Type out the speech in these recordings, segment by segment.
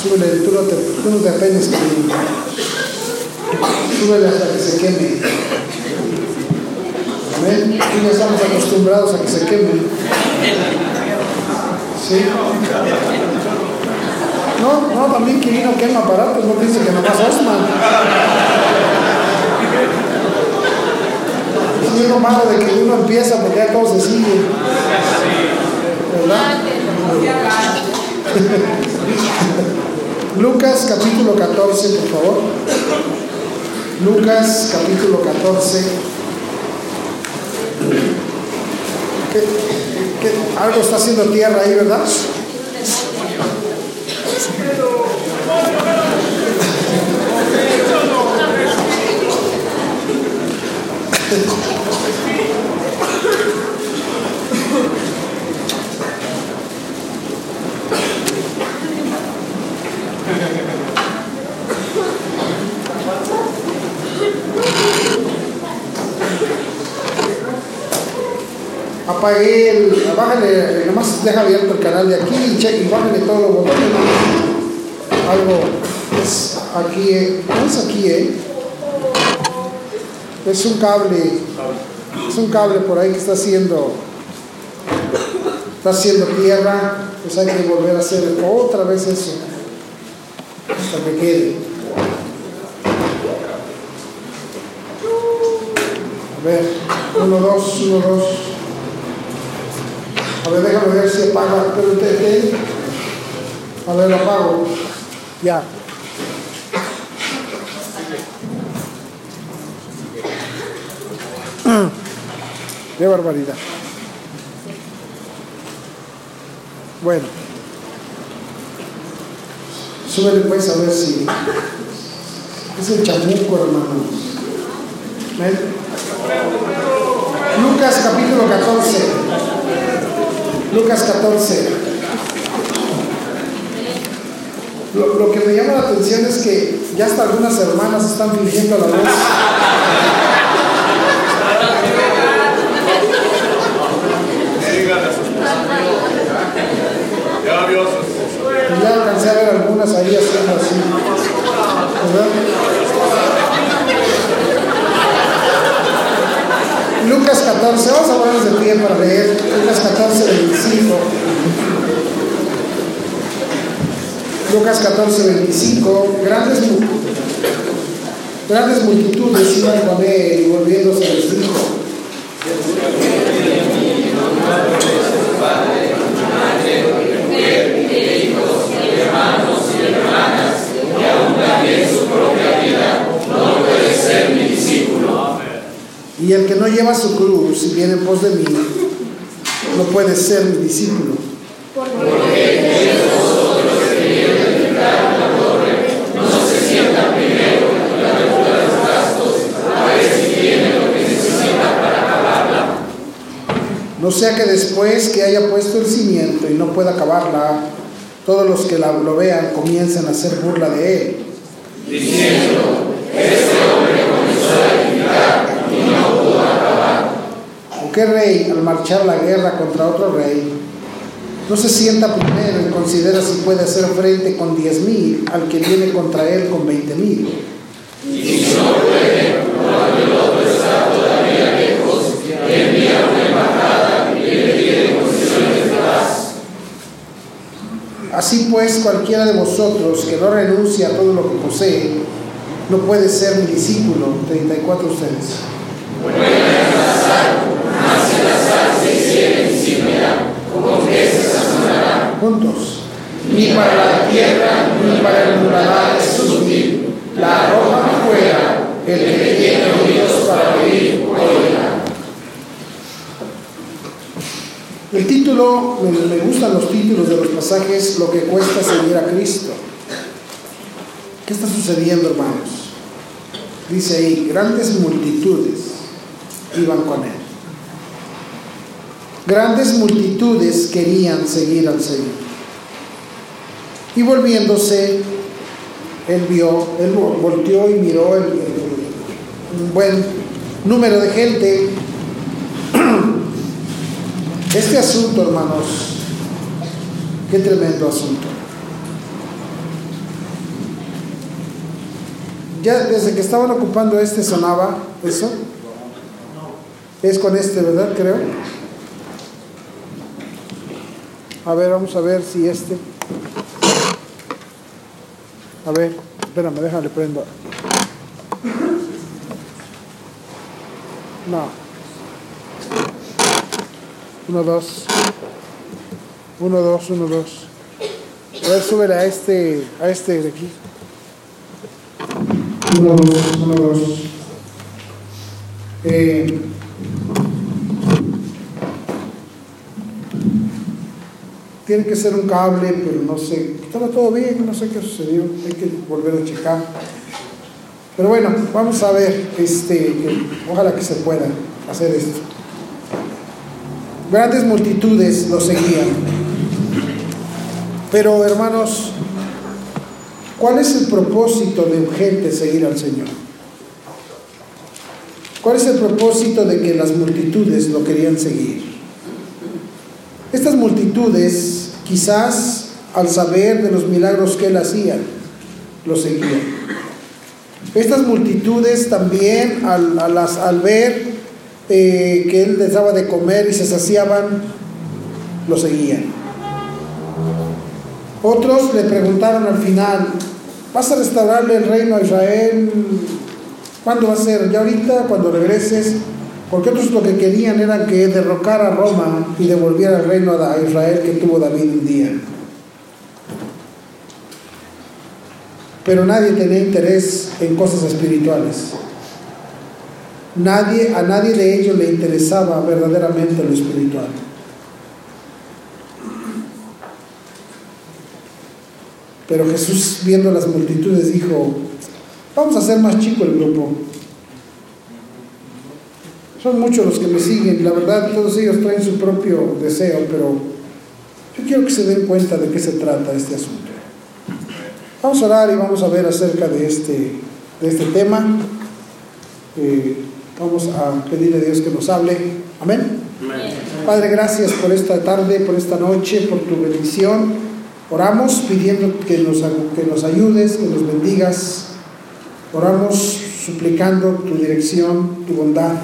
Súbele, tú no te, tú no te. Súbele hasta que se queme. Amén. Aquí ya estamos acostumbrados a que se queme. ¿Sí? No, no, también Quirino quema aparatos, no piense que nomás Osman. Es lo malo de que uno empieza porque ya todo se sigue. ¿Verdad? Lucas capítulo 14, por favor. Lucas capítulo 14. ¿Qué, algo está haciendo tierra ahí, ¿verdad? Apagué el, bájale, nomás deja abierto el canal de aquí y, che, y bájale todos los botones. Algo es aquí, eh, es aquí, eh. Es un cable, es un cable por ahí que está haciendo, está haciendo tierra, pues hay que volver a hacer otra vez eso, hasta que quede. A ver, uno, dos, uno, dos. A ver, déjame ver si apaga. Pero usted, A ver, apago. Ya. Qué barbaridad. Bueno. Súbele pues a ver si. Es el chamuco, hermanos. ¿Ven? Lucas capítulo 14. Lucas 14. Lo, lo, que me llama la atención es que ya hasta algunas hermanas están fingiendo la voz. Ya alcancé a ver algunas ahí haciendo así. ¿Verdad? Lucas 14, vamos a ponernos de pie para leer Lucas 14, 25. Lucas 14, 25. Grandes, grandes multitudes iban con él y volviéndose les dijo. hermanos y hermanas, y aún también su propia vida, no puede ser mi. Y el que no lleva su cruz y viene en pos de mí, no puede ser mi discípulo. No sea que después que haya puesto el cimiento y no pueda acabarla, todos los que la, lo vean comiencen a hacer burla de él. Diciendo, este hombre comenzó a edificar y no pudo acabar. ¿O qué rey, al marchar la guerra contra otro rey, no se sienta primero y considera si puede hacer frente con diez mil al que viene contra él con veinte. Así pues, cualquiera de vosotros que no renuncie a todo lo que posee, no puede ser mi discípulo. 34 ustedes. Juntos. Ni para la tierra, ni para el muladar es útil. La arroja fuera, el que tiene oídos para oír, oiga. El título, me, me gustan los títulos de los pasajes, lo que cuesta seguir a Cristo. ¿Qué está sucediendo, hermanos? Dice ahí, grandes multitudes iban con él. Grandes multitudes querían seguir al Señor. Y volviéndose, él vio, él volteó y miró el, un buen número de gente. Este asunto, hermanos, qué tremendo asunto. Ya desde que estaban ocupando este sonaba eso. Es con este, ¿verdad? Creo. A ver, vamos a ver si este. A ver, espérame, déjale prendo. No. Uno, dos. Uno, dos, uno, dos. A ver, súbele a este, a este de aquí. Uno, dos, uno, dos. Eh, tiene que ser un cable, pero no sé. Estaba todo bien, no sé qué sucedió. Hay que volver a checar. Pero bueno, vamos a ver, este, ojalá que se pueda hacer esto. Grandes multitudes lo seguían. Pero hermanos, ¿cuál es el propósito de gente seguir al Señor? ¿Cuál es el propósito de que las multitudes lo querían seguir? Estas multitudes, quizás al saber de los milagros que él hacía, lo seguían. Estas multitudes también al, ver eh, que él les daba de comer y se saciaban, lo seguían. Otros le preguntaron al final, ¿vas a restaurarle el reino a Israel? ¿Cuándo va a ser? ¿Ya ahorita? ¿Cuando regreses? Porque otros lo que querían era que derrocara Roma y devolviera el reino a Israel que tuvo David un día. Pero nadie tenía interés en cosas espirituales. Nadie, a nadie de ellos le interesaba verdaderamente lo espiritual. Pero Jesús, viendo las multitudes, dijo, vamos a hacer más chico el grupo. Son muchos los que me siguen, la verdad todos ellos traen su propio deseo, pero yo quiero que se den cuenta de qué se trata este asunto. Vamos a orar y vamos a ver acerca de este, de este tema. Eh, vamos a pedirle a Dios que nos hable. Amén. Amén. Padre, gracias por esta tarde, por esta noche, por tu bendición. Oramos pidiendo que nos, que nos ayudes, que nos bendigas. Oramos suplicando tu dirección, tu bondad.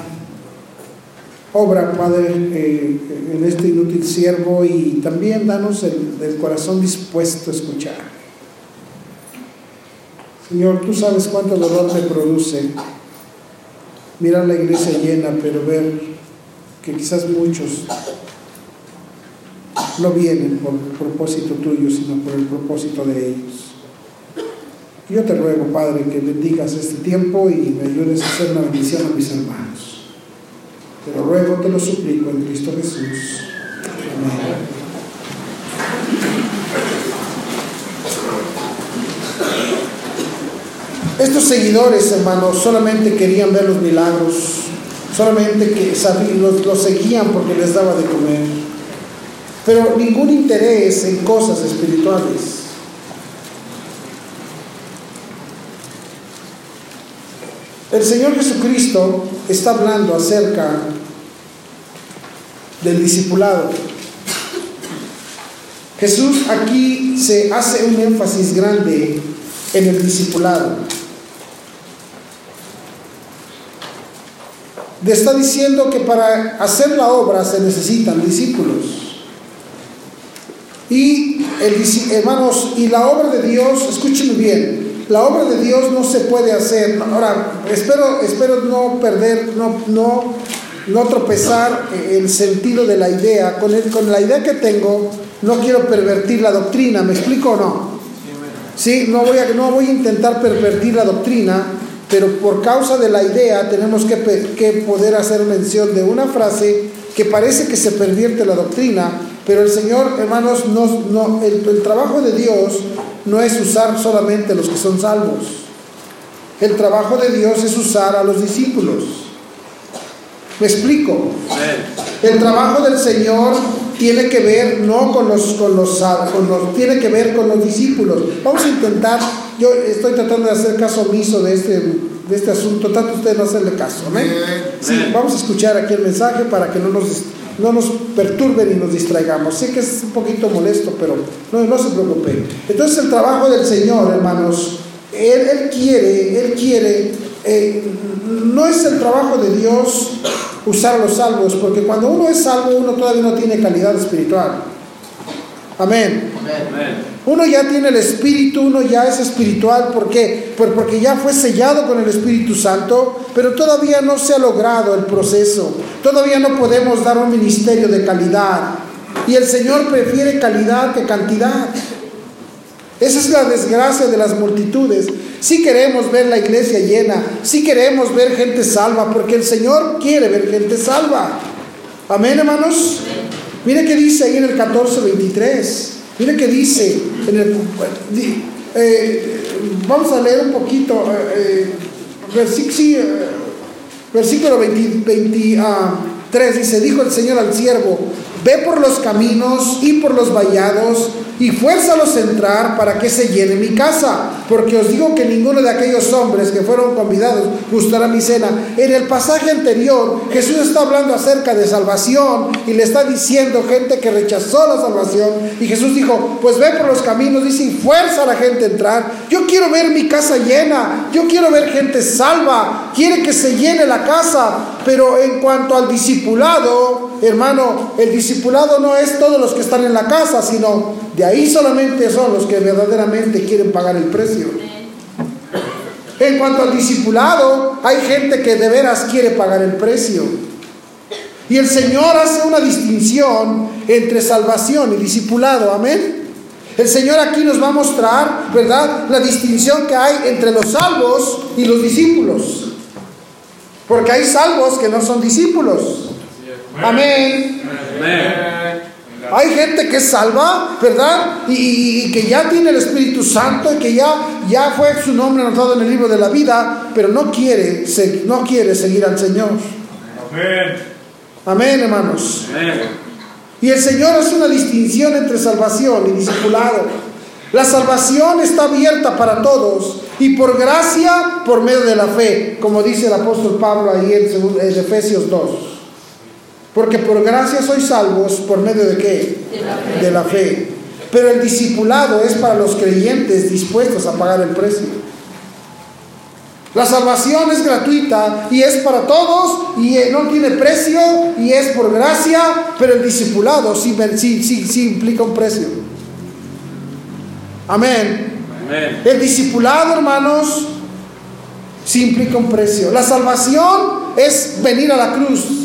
Obra, Padre, eh, en este inútil siervo y también danos el, corazón dispuesto a escuchar. Señor, tú sabes cuánto dolor me produce mirar la iglesia llena, pero ver que quizás muchos no vienen por propósito tuyo, sino por el propósito de ellos. Yo te ruego, Padre, que bendigas este tiempo y me ayudes a hacer una bendición a mis hermanos. Te lo ruego, te lo suplico en Cristo Jesús. Amén. Estos seguidores, hermanos, solamente querían ver los milagros, solamente que los, los seguían porque les daba de comer, pero ningún interés en cosas espirituales. El Señor Jesucristo está hablando acerca del discipulado. Jesús aquí se hace un énfasis grande en el discipulado. Le está diciendo que para hacer la obra se necesitan discípulos. Y el, hermanos, y la obra de Dios, escúchenme bien, la obra de Dios no se puede hacer. Ahora, espero, espero no perder, no, no, no tropezar el sentido de la idea. Con, el, con la idea que tengo, no quiero pervertir la doctrina, ¿me explico o no? Sí, no voy a, no voy a intentar pervertir la doctrina, pero por causa de la idea tenemos que, que, poder hacer mención de una frase que parece que se pervierte la doctrina, pero el Señor, hermanos, no, no, el, el trabajo de Dios no es usar solamente los que son salvos. El trabajo de Dios es usar a los discípulos. ¿Me explico? El trabajo del Señor tiene que ver no con los, con los, con los, tiene que ver con los discípulos. Vamos a intentar, yo estoy tratando de hacer caso omiso de este, de este asunto, tanto ustedes no hacerle caso, ¿amén? Sí, vamos a escuchar aquí el mensaje para que no nos, no nos perturben y nos distraigamos. Sé que es un poquito molesto, pero no, no se preocupen. Entonces el trabajo del Señor, hermanos, Él, quiere, Él quiere, eh, el trabajo de Dios usar los salvos, porque cuando uno es salvo, uno todavía no tiene calidad espiritual. Amén. Uno ya tiene el Espíritu, uno ya es espiritual, ¿por qué? Pues porque ya fue sellado con el Espíritu Santo, pero todavía no se ha logrado el proceso. Todavía no podemos dar un ministerio de calidad. Y el Señor prefiere calidad que cantidad. Esa es la desgracia de las multitudes. Si queremos ver la iglesia llena, si queremos ver gente salva, porque el Señor quiere ver gente salva. Amén, hermanos. Mire qué dice ahí en el 14:23. Mire qué dice en el. Eh, vamos a leer un poquito. Eh, eh, versículo 23 ah, dice: Dijo el Señor al siervo: Ve por los caminos y por los vallados y fuérzalos a entrar para que se llene mi casa, porque os digo que ninguno de aquellos hombres que fueron convidados gustará mi cena. En el pasaje anterior, Jesús está hablando acerca de salvación y le está diciendo gente que rechazó la salvación. Y Jesús dijo, pues ve por los caminos, dice, y fuerza a la gente a entrar. Yo quiero ver mi casa llena, yo quiero ver gente salva, quiere que se llene la casa. Pero en cuanto al discipulado, hermano, el discipulado no es todos los que están en la casa, sino de ahí solamente son los que verdaderamente quieren pagar el precio. En cuanto al discipulado, hay gente que de veras quiere pagar el precio. Y el Señor hace una distinción entre salvación y discipulado. Amén. El Señor aquí nos va a mostrar, ¿verdad?, la distinción que hay entre los salvos y los discípulos. Porque hay salvos que no son discípulos. Amén. Hay gente que es salva, ¿verdad? Y, que ya tiene el Espíritu Santo y que ya, ya fue su nombre anotado en el libro de la vida, pero no quiere, no quiere seguir al Señor. Amén. Amén, hermanos. Y el Señor hace una distinción entre salvación y discipulado. La salvación está abierta para todos y por gracia, por medio de la fe, como dice el apóstol Pablo ahí en, en Efesios 2. Porque por gracia sois salvos por medio de qué? De la, fe. Pero el discipulado es para los creyentes dispuestos a pagar el precio. La salvación es gratuita y es para todos y eh, no tiene precio y es por gracia, pero el discipulado sí, sí, sí, sí implica un precio. Amén. Amén. El discipulado, hermanos, sí implica un precio. La salvación es venir a la cruz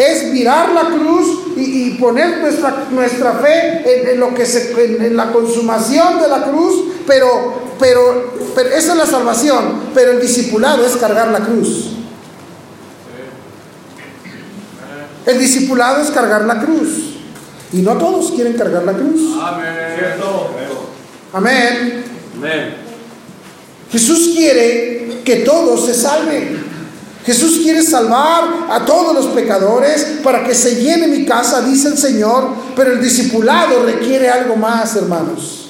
es mirar la cruz y, poner nuestra, nuestra fe en, lo que se, en, la consumación de la cruz, pero, pero, pero esa es la salvación, pero el discipulado es cargar la cruz. El discipulado es cargar la cruz. Y no todos quieren cargar la cruz. Amén. Amén. Jesús quiere que todos se salven. Jesús quiere salvar a todos los pecadores para que se llene mi casa, dice el Señor, pero el discipulado requiere algo más, hermanos.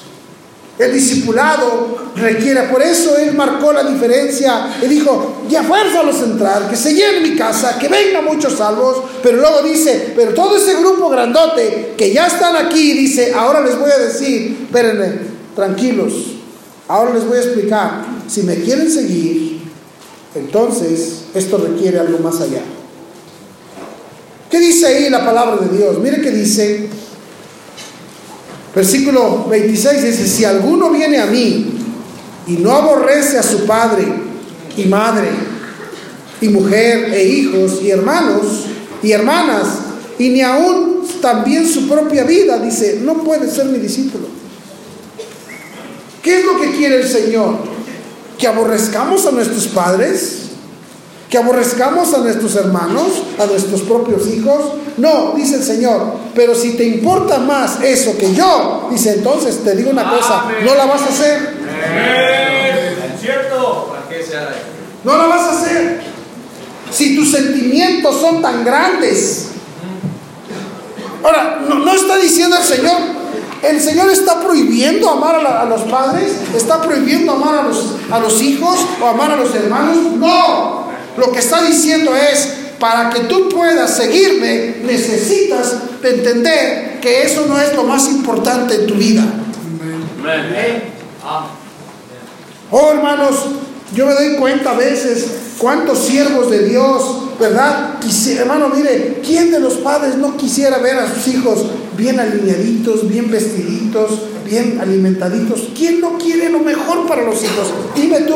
El discipulado requiere, por eso Él marcó la diferencia y dijo, ya los entrar, que se llene mi casa, que vengan muchos salvos, pero luego dice, pero todo ese grupo grandote que ya están aquí, dice, ahora les voy a decir, espérenme, tranquilos, ahora les voy a explicar, si me quieren seguir, entonces, esto requiere algo más allá. ¿Qué dice ahí la palabra de Dios? Mire que dice, versículo 26 dice, si alguno viene a mí y no aborrece a su padre y madre y mujer e hijos y hermanos y hermanas y ni aún también su propia vida, dice, no puede ser mi discípulo. ¿Qué es lo que quiere el Señor? Que aborrezcamos a nuestros padres, que aborrezcamos a nuestros hermanos, a nuestros propios hijos. No, dice el Señor, pero si te importa más eso que yo, dice entonces te digo una cosa, no la vas a hacer. ¿Cierto? No la vas a hacer. Si tus sentimientos son tan grandes. Ahora, no, no está diciendo el Señor, el Señor está prohibiendo amar a, los padres, está prohibiendo amar a los, a los hijos o amar a los hermanos. No, lo que está diciendo es, para que tú puedas seguirme, necesitas entender que eso no es lo más importante en tu vida. Oh, hermanos, yo me doy cuenta a veces cuántos siervos de Dios, ¿verdad? hermano, mire, ¿quién de los padres no quisiera ver a sus hijos bien alineaditos, bien vestiditos, bien alimentaditos? ¿Quién no quiere lo mejor para los hijos? Dime tú,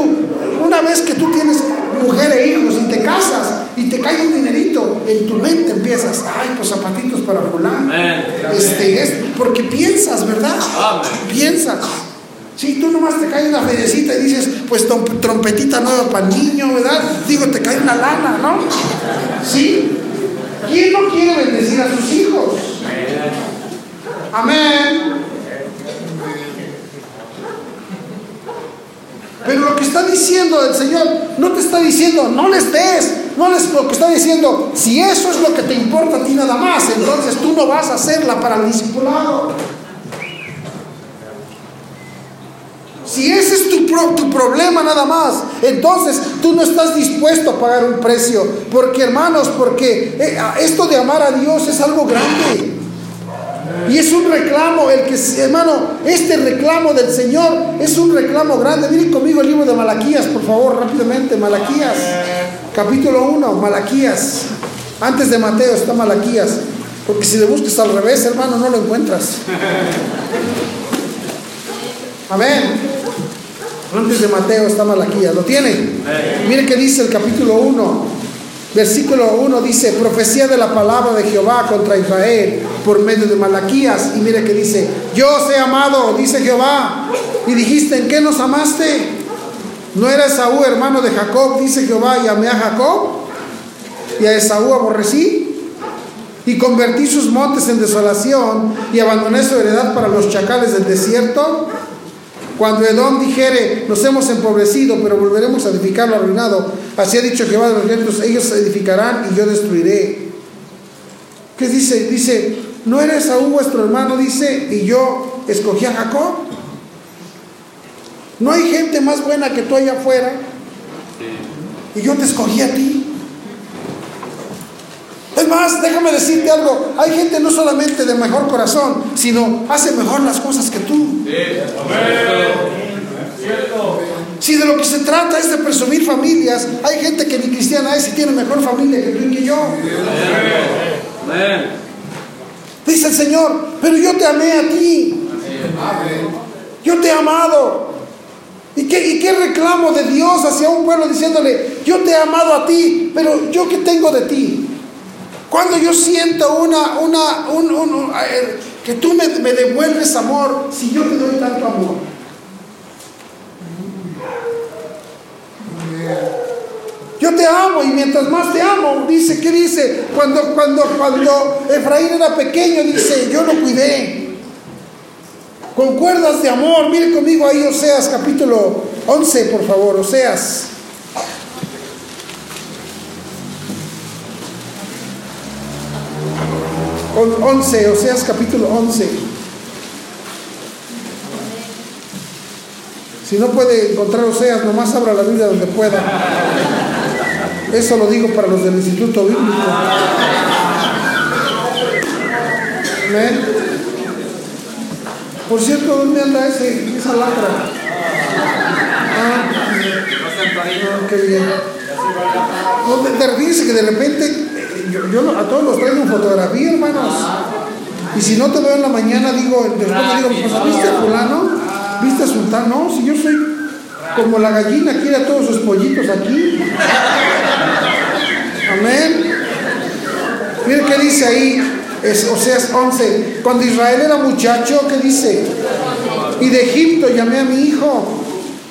una vez que tú tienes mujer e hijos y te casas y te cae un dinerito, en tu mente empiezas, ay, pues zapatitos para fulano. Este, es porque piensas, ¿verdad? Piensas. Si tú nomás te cae una feriecita y dices, pues trompetita nueva para el niño, ¿verdad? Digo, te cae una lana, ¿no? ¿Sí? ¿Quién no quiere bendecir a sus hijos? Amén. Pero lo que está diciendo el Señor, no te está diciendo, no les des, no les, lo que está diciendo, si eso es lo que te importa a ti nada más, entonces tú no vas a hacerla para el discipulado. Si ese es tu, tu, problema nada más, entonces tú no estás dispuesto a pagar un precio. Porque hermanos, porque eh, esto de amar a Dios es algo grande. Y es un reclamo, el que, hermano, este reclamo del Señor es un reclamo grande. Miren conmigo el libro de Malaquías, por favor, rápidamente. Malaquías, capítulo 1, Malaquías. Antes de Mateo está Malaquías. Porque si le buscas al revés, hermano, no lo encuentras. Amén. Antes de Mateo está Malaquías. ¿Lo tienen? Mire que dice el capítulo 1, versículo 1 dice, profecía de la palabra de Jehová contra Israel por medio de Malaquías. Y mire que dice, yo os he amado, dice Jehová. Y dijiste, ¿en qué nos amaste? ¿No era Esaú hermano de Jacob? Dice Jehová, y amé a Jacob. Y a Esaú aborrecí. Y convertí sus montes en desolación y abandoné su heredad para los chacales del desierto. Cuando Edom dijere, nos hemos empobrecido, pero volveremos a edificar lo arruinado, así ha dicho Jehová de los ejércitos, ellos edificarán y yo destruiré. ¿Qué dice? Dice, ¿no era Saúl vuestro hermano? Dice, y yo escogí a Jacob. ¿No hay gente más buena que tú allá afuera? Y yo te escogí a ti. Es más, déjame decirte algo, hay gente no solamente de mejor corazón, sino hace mejor las cosas que tú. Si de lo que se trata es de presumir familias, hay gente que ni cristiana es y tiene mejor familia que tú y que yo. Dice el Señor, pero yo te amé a ti. Yo te he amado. ¿Y qué, ¿Y qué reclamo de Dios hacia un pueblo diciéndole, yo te he amado a ti, pero yo qué tengo de ti? Cuando yo siento una, una, un, eh, que tú me, me devuelves amor, si yo te doy tanto amor. Yo te amo y mientras más te amo, dice, ¿qué dice? Cuando, cuando, cuando Efraín era pequeño, dice, yo lo cuidé. Con cuerdas de amor, mire conmigo ahí Oseas capítulo 11, por favor, Oseas. 11, Oseas capítulo 11. Si no puede encontrar Oseas, nomás abra la Biblia donde pueda. Eso lo digo para los del Instituto Bíblico. Amén. Por cierto, ¿dónde anda ese, esa lacra? Ah, qué bien. No, te, que de repente yo, a todos los traigo en fotografía, hermanos. Y si no te veo en la mañana, digo, después me digo, pues, ¿viste a fulano? ¿Viste a sultán? No, si yo soy como la gallina, quiere a todos sus pollitos aquí. Amén. Miren qué dice ahí, es Oseas 11. Cuando Israel era muchacho, ¿qué dice? Y de Egipto llamé a mi hijo.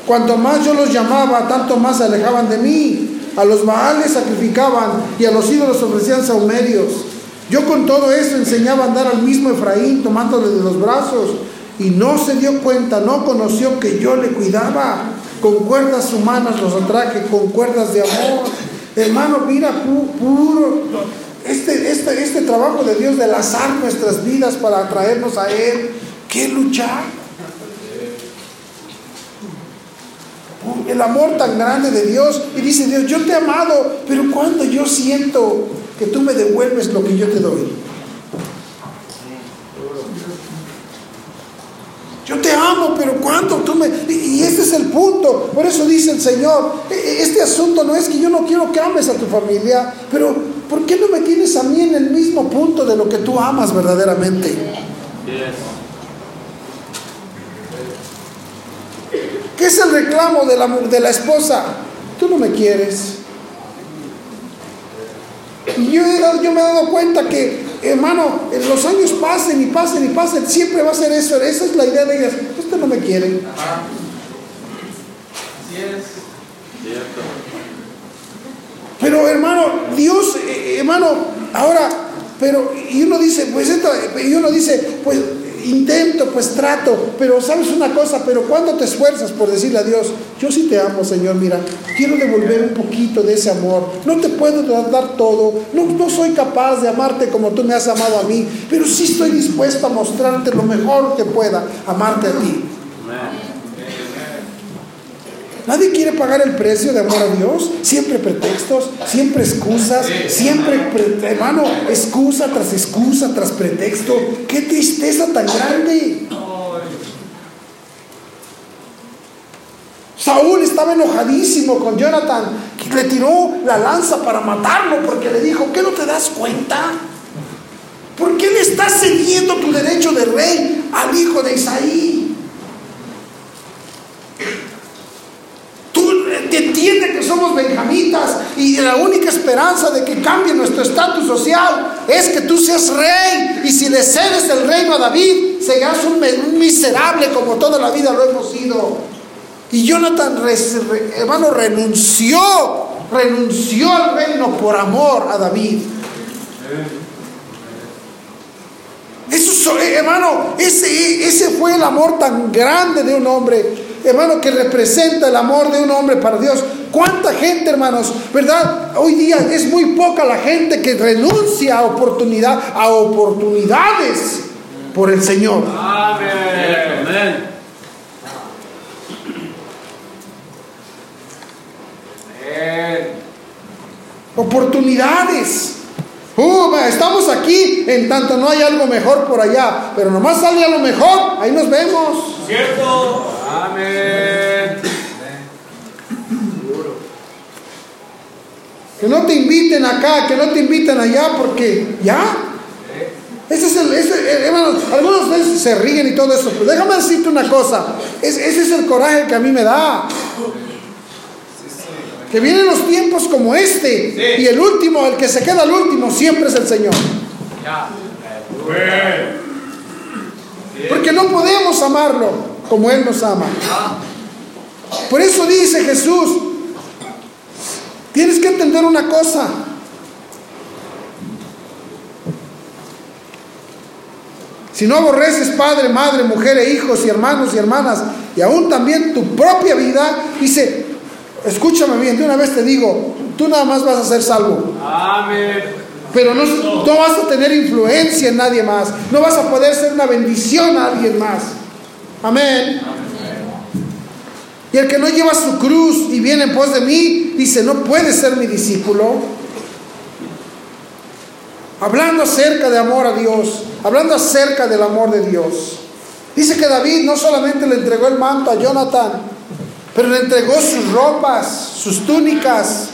Cuanto más yo los llamaba, tanto más se alejaban de mí. A los Baales sacrificaban y a los ídolos ofrecían saumerios. Yo con todo eso enseñaba a andar al mismo Efraín tomándole de los brazos y no se dio cuenta, no conoció que yo le cuidaba. Con cuerdas humanas los atraje, con cuerdas de amor. Hermano, mira, puro, este, este, este trabajo de Dios de lazar nuestras vidas para atraernos a Él, ¿qué luchar? El amor tan grande de Dios y dice Dios, yo te he amado, pero cuando yo siento que tú me devuelves lo que yo te doy. Yo te amo, pero ¿cuánto tú me.? Y este es el punto. Por eso dice el Señor: e, e, Este asunto no es que yo no quiero que ames a tu familia, pero ¿por qué no me tienes a mí en el mismo punto de lo que tú amas verdaderamente? ¿Qué es el reclamo de la, de la esposa? Tú no me quieres. Y yo, yo me he dado cuenta que, hermano, los años pasen y pasen y pasen, siempre va a ser eso. Esa es la idea de ellas. Usted no me quiere. Pero hermano, Dios, eh, hermano, ahora, pero, y uno dice, pues esto, y uno dice, pues intento, pues trato, pero sabes una cosa, pero cuando te esfuerzas por decirle a Dios, yo sí te amo, Señor, mira, quiero devolver un poquito de ese amor, no te puedo dar todo, no, no soy capaz de amarte como tú me has amado a mí, pero sí estoy dispuesto a mostrarte lo mejor que pueda, amarte a ti. Nadie quiere pagar el precio de amor a Dios. Siempre pretextos, siempre excusas, siempre, hermano, excusa tras excusa tras pretexto. Qué tristeza tan grande. Saúl estaba enojadísimo con Jonathan, que le tiró la lanza para matarlo porque le dijo, ¿qué no te das cuenta? ¿Por qué le estás cediendo tu derecho de rey al hijo de Isaí? Entiende que somos benjamitas y la única esperanza de que cambie nuestro estatus social es que tú seas rey. Y si le cedes el reino a David, serás un, miserable como toda la vida lo hemos sido. Y Jonathan, hermano, renunció, renunció al reino por amor a David. Eso, eh, hermano, ese, ese fue el amor tan grande de un hombre hermano, que representa el amor de un hombre para Dios. ¿Cuánta gente, hermanos? ¿Verdad? Hoy día es muy poca la gente que renuncia a oportunidad, a oportunidades por el Señor. Amén. Oportunidades. Uh, estamos aquí en tanto no hay algo mejor por allá, pero nomás sale a lo mejor, ahí nos vemos. Cierto. Amén. Que no te inviten acá, que no te inviten allá, porque ya. Ese es el, ese, algunos veces se ríen y todo eso, pero déjame decirte una cosa, ese es el coraje que a mí me da. Que vienen los tiempos como este y el último, el que se queda al último, siempre es el Señor. Porque no podemos amarlo como Él nos ama. Por eso dice Jesús, tienes que entender una cosa. Si no aborreces padre, madre, mujer e hijos y hermanos y hermanas, y aún también tu propia vida, dice, escúchame bien, de una vez te digo, tú nada más vas a ser salvo. Amén. Pero no, no vas a tener influencia en nadie más, no vas a poder ser una bendición a alguien más. Amén. Y el que no lleva su cruz y viene en pos de mí, dice, no puede ser mi discípulo. Hablando acerca de amor a Dios, hablando acerca del amor de Dios. Dice que David no solamente le entregó el manto a Jonathan, pero le entregó sus ropas, sus túnicas,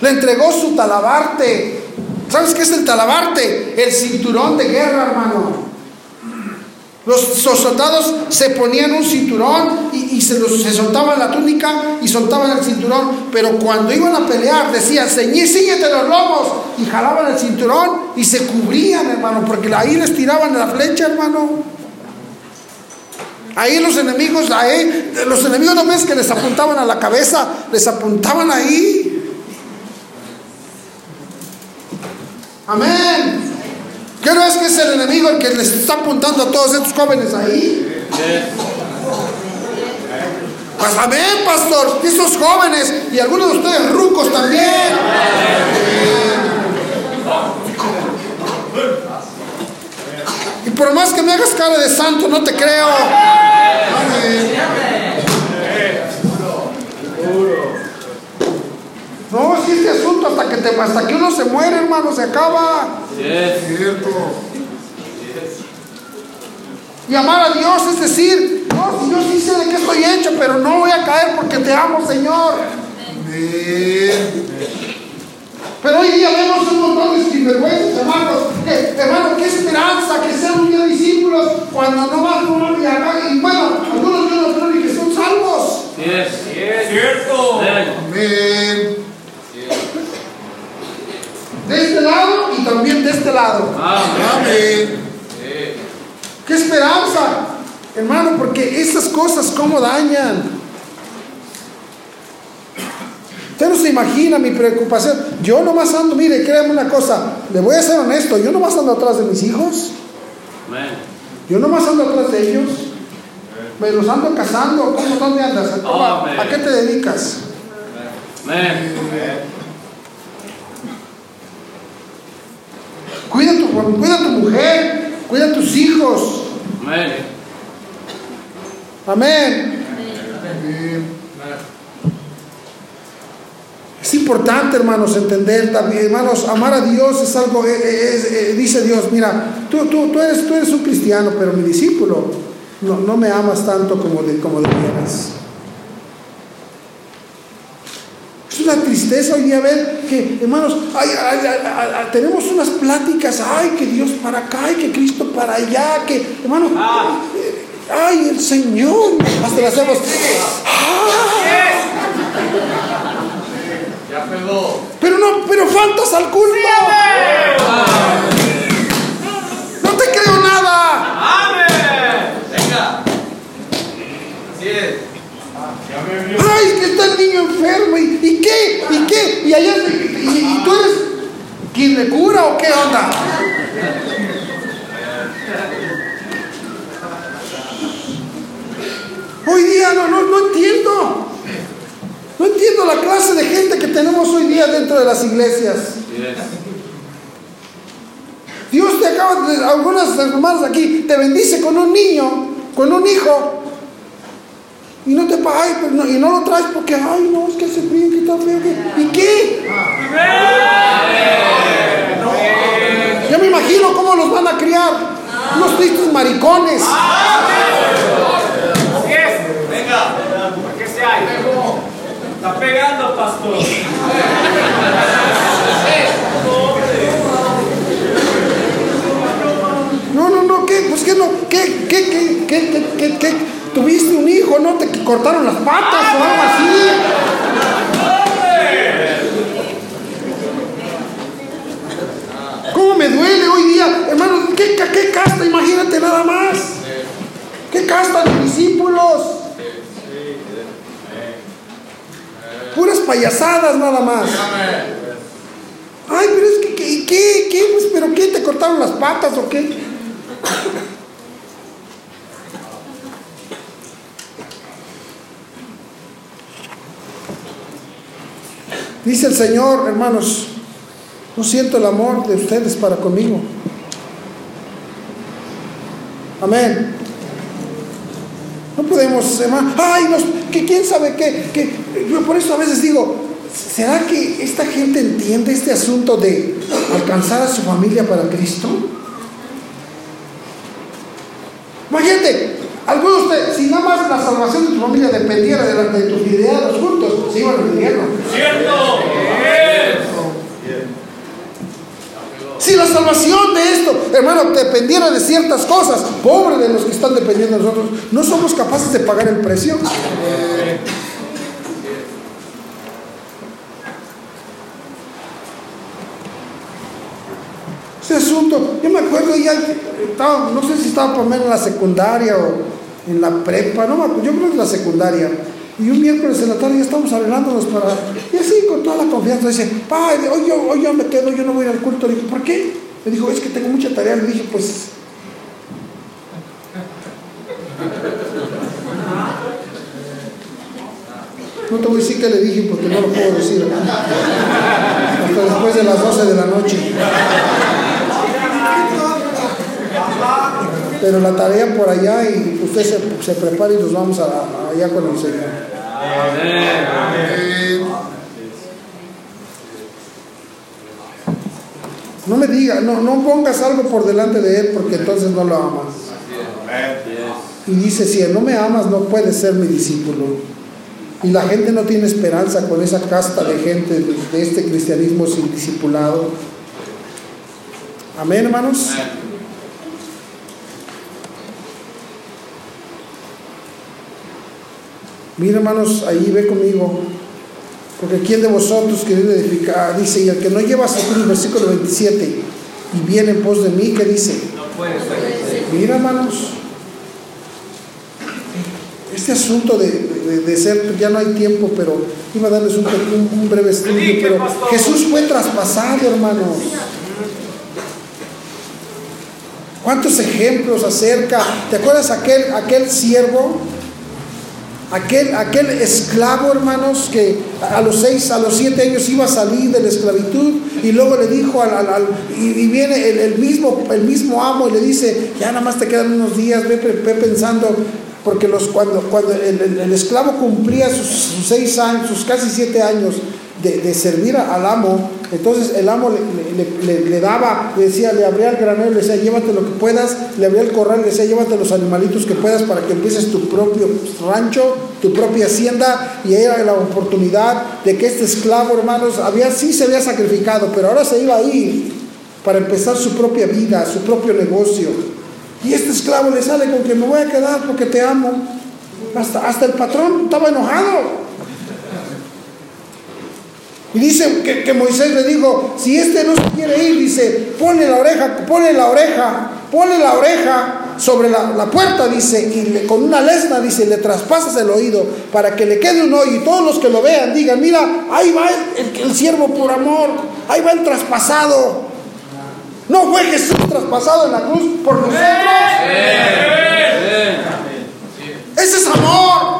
le entregó su talabarte. ¿Sabes qué es el talabarte? El cinturón de guerra, hermano. Los, soldados se ponían un cinturón y, se, se, soltaban la túnica y soltaban el cinturón, pero cuando iban a pelear decían, ceñí, síguete los lomos, y jalaban el cinturón y se cubrían, hermano, porque ahí les tiraban la flecha, hermano. Ahí los enemigos, los enemigos no ves que les apuntaban a la cabeza, les apuntaban ahí. Amén. ¿Qué no es que es el enemigo el que les está apuntando a todos estos jóvenes ahí? Pues amén, pastor. Esos jóvenes y algunos de ustedes rucos también. Y por más que me hagas cara de santo, no te creo. No, si este asunto hasta que, te, hasta que uno se muere, hermano, se acaba. Sí, es cierto. Y amar a Dios es decir, Dios, yo sí sé de qué estoy hecho, pero no voy a caer porque te amo, Señor. Pero hoy día vemos un montón de sinvergüenzas, hermanos. Que, hermano, qué esperanza que sean un día discípulos cuando no van uno y acá. Y bueno, algunos yo no creo ni que son salvos. Yes. Yes. Cierto. Amén. De este lado y también de este lado. Amén. ¡Qué esperanza! Hermano, porque esas cosas cómo dañan. Usted no se imagina mi preocupación. Yo nomás ando, mire, créame una cosa, le voy a ser honesto, yo nomás ando atrás de mis hijos. Amén. Yo nomás ando atrás de ellos. Me los ando casando. ¿Cómo dónde andas? ¿A, Amén. ¿A qué te dedicas? Amén. Cuida tu, cuida tu mujer, cuida tus hijos. Amén. Amén. Es importante, hermanos, entender también, hermanos, amar a Dios es algo, eh, eh, es- eh, dice Dios, mira, tú, tú, tú, eres, tú eres un cristiano, pero mi discípulo, no, no me amas tanto como, de, como debieras. Es una tristeza hoy día ver que, hermanos, ay, ay, ay, tenemos unas pláticas, ay, que Dios para acá, ay, que Cristo para allá, que, hermano, eh, ay, el Señor, hasta le hacemos, "Ah". Ya pegó. pero no, pero faltas al culto. No te creo nada. Amén. Venga. Así es. Ay, que está el niño enfermo. ¿Y, y qué? ¿Y qué? ¿Y allá? ¿Y, tú eres quien le cura o qué onda? Hoy día no, no, no entiendo. No entiendo la clase de gente que tenemos hoy día dentro de las iglesias. Dios te acaba de, algunas hermanas aquí, te bendice con un niño, con un hijo. Y no te paga, ay, pues no, y no lo traes porque, ay, no, es que se frío, que está que- ¿Y qué? Ya me imagino cómo los van a criar. Unos tristes maricones. Venga. ¿Qué se hay? Está pegando, pastor. No, no, no, ¿qué? Pues que no, ¿qué, qué, qué, qué, qué, qué, qué? Tuviste un hijo, ¿no? Te cortaron las patas o algo así. ¿Cómo me duele hoy día? Hermano, ¿qué, ca- qué casta? Imagínate nada más. ¿Qué casta de discípulos? Puras payasadas nada más. Ay, pero es que. ¿Qué? ¿Qué? Pues, ¿pero qué? ¿Te cortaron las patas o qué? Dice el Señor, hermanos, no siento el amor de ustedes para conmigo. Amén. No podemos, hermano, ay, que quién sabe qué, que yo por eso a veces digo, ¿será que esta gente entiende este asunto de alcanzar a su familia para Cristo? Imagínate, algunos de, si nada más la salvación de tu familia dependiera de, la, de tu fidelidad a los cultos, se iban al infierno. Cierto. Si la salvación de esto, hermano, dependiera de ciertas cosas, pobre de los que están dependiendo de nosotros, ¿no somos capaces de pagar el precio? Ese asunto, yo me acuerdo ya, estaba, no sé si estaba por menos en la secundaria o en la prepa, no yo creo que en la secundaria. Y un miércoles en la tarde ya estábamos arreglándonos para. Y así con toda la confianza dice, padre, hoy yo, hoy yo me quedo, yo no voy al culto. Le dije, ¿por qué? Me dijo, es que tengo mucha tarea. Le dije, pues. No te voy a decir qué le dije porque no lo puedo decir. Hasta después de las 12 de la noche. Pero la tarea por allá y usted se, se prepara y nos vamos a, allá con el Señor. Amén. No me diga, no, no pongas algo por delante de Él porque entonces no lo amas. Y dice, si no me amas, no puedes ser mi discípulo. Y la gente no tiene esperanza con esa casta de gente de este cristianismo sin discipulado. Amén, hermanos. Mira, hermanos, ahí ve conmigo. Porque quien de vosotros quiere edificar, dice, y el que no lleva su cruz, versículo 27, y viene en pos de mí, ¿qué dice? No puede ser. Mira, hermanos, este asunto de, ser, ya no hay tiempo, pero iba a darles un, un breve estudio, pero Jesús fue traspasado, hermanos. ¿Cuántos ejemplos acerca? ¿Te acuerdas aquel, aquel siervo? Aquel, aquel esclavo, hermanos, que a los seis, a los siete años iba a salir de la esclavitud y luego le dijo al, y, viene el, mismo, el mismo amo y le dice, ya nada más te quedan unos días, ve, ve pensando, porque los, cuando, cuando el, esclavo cumplía sus, seis años, sus casi siete años de, servir al amo, entonces el amo le, daba, le decía, le abría el granero, le decía, llévate lo que puedas, le abría el corral, le decía, llévate los animalitos que puedas para que empieces tu propio rancho, tu propia hacienda, y era la oportunidad de que este esclavo, hermanos, había, sí se había sacrificado, pero ahora se iba a ir para empezar su propia vida, su propio negocio. Y este esclavo le sale con que me voy a quedar porque te amo. Hasta, hasta el patrón estaba enojado. Y dice que, Moisés le dijo, si este no se quiere ir, dice, ponle la oreja, ponle la oreja, ponle la oreja sobre la, puerta, dice, y con una lesna, dice, le traspasas el oído para que le quede un oído y todos los que lo vean digan, mira, ahí va el, el siervo por amor, ahí va el traspasado. ¿No fue Jesús traspasado en la cruz por nosotros? Ese es amor.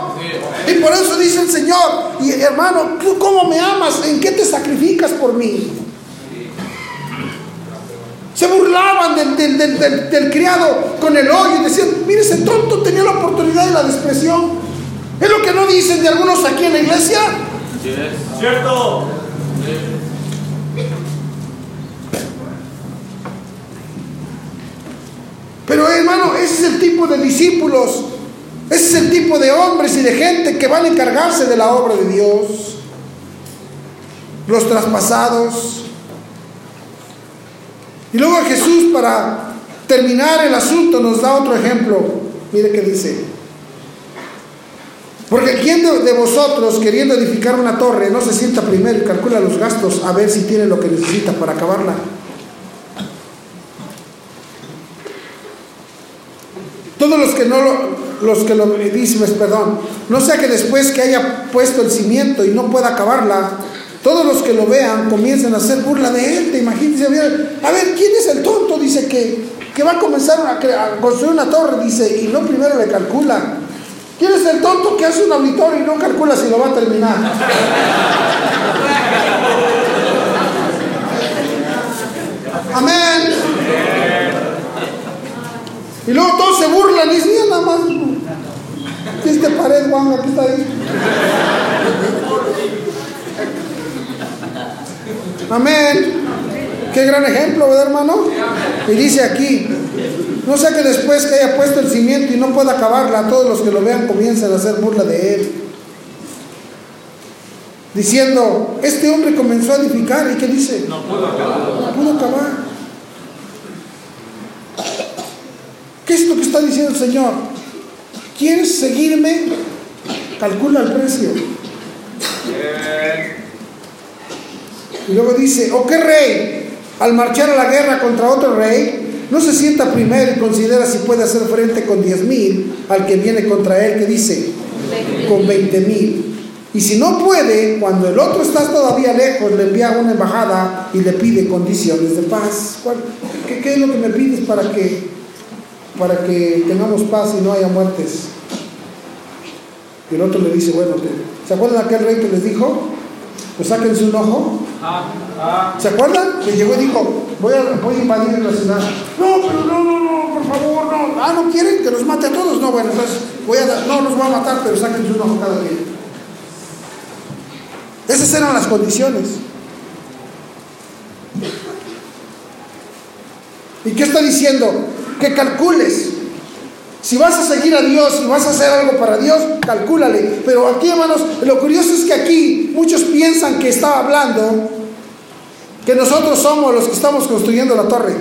Y por eso dice el Señor, y hermano, ¿tú cómo me amas? ¿En qué te sacrificas por mí? Se burlaban del, criado con el hoyo y decían, mire ese tonto tenía la oportunidad de la despresión. Es lo que no dicen de algunos aquí en la iglesia. Cierto. Pero hermano, ese es el tipo de discípulos, ese es el tipo de hombres y de gente que van a encargarse de la obra de Dios. Los traspasados. Y luego Jesús para terminar el asunto nos da otro ejemplo. Mire qué dice. Porque quien de, vosotros queriendo edificar una torre no se sienta primero y calcula los gastos a ver si tiene lo que necesita para acabarla. Todos los que no lo, los que lo dicen, perdón, no sea que después que haya puesto el cimiento y no pueda acabarla, todos los que lo vean comiencen a hacer burla de él. Te imaginas, a ver, ¿quién es el tonto? Dice que, que va a comenzar a, construir una torre, dice, y no primero le calcula. ¿Quién es el tonto que hace un auditorio y no calcula si lo va a terminar? Amén. Y luego todos se burlan y dicen, nada más. Este pared, Juan, aquí está ahí. Amén. Qué gran ejemplo, ¿verdad, hermano? Y dice aquí, no sea que después que haya puesto el cimiento y no pueda acabarla, todos los que lo vean comiencen a hacer burla de él. Diciendo, este hombre comenzó a edificar y ¿qué dice? No pudo acabar. No pudo acabar. ¿Qué que está diciendo el Señor? ¿Quieres seguirme? Calcula el precio. Y luego dice, ¿o qué rey, al marchar a la guerra contra otro rey, no se sienta primero y considera si puede hacer frente con diez mil al que viene contra él, que dice, con veinte mil? Y si no puede, cuando el otro está todavía lejos, le envía una embajada y le pide condiciones de paz. ¿Qué, qué es lo que me pides para que para que tengamos paz y no haya muertes. Y el otro le dice, bueno, ¿se acuerdan aquel rey que les dijo? Pues sáquense un ojo. ¿Se acuerdan? Que llegó y dijo, voy a, voy a invadir la ciudad. No, pero no, no, no, por favor, no. Ah, ¿no quieren que los mate a todos? No, bueno, entonces voy a, no los voy a matar, pero sáquense un ojo cada día. Esas eran las condiciones. ¿Y qué está diciendo? Que calcules. Si vas a seguir a Dios, si vas a hacer algo para Dios, calcúlale. Pero aquí, hermanos, lo curioso es que aquí muchos piensan que está hablando que nosotros somos los que estamos construyendo la torre.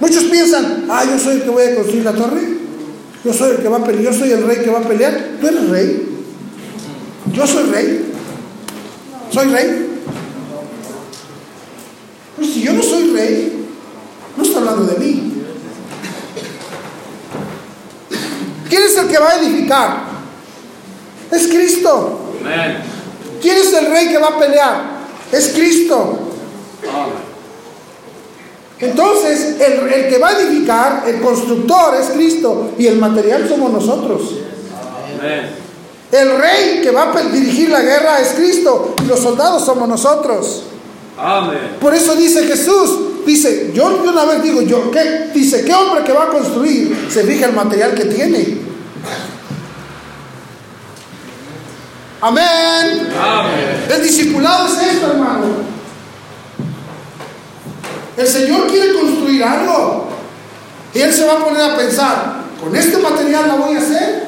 Muchos piensan, ah, yo soy el que voy a construir la torre. Yo soy el que va a pelear, yo soy el rey que va a pelear. Tú eres rey. Yo soy rey. Soy rey. Pues si yo no soy rey, no está hablando de mí. ¿Quién es el que va a edificar? Es Cristo. ¿Quién es el rey que va a pelear? Es Cristo. Entonces, el, el, que va a edificar, el constructor es Cristo y el material somos nosotros. El rey que va a dirigir la guerra es Cristo y los soldados somos nosotros. Por eso dice Jesús, dice, yo una vez digo, yo, ¿qué? Dice, ¿qué hombre que va a construir se fija el material que tiene? Amén. El discipulado es esto, hermano. El Señor quiere construir algo. Y Él se va a poner a pensar, ¿con este material la voy a hacer?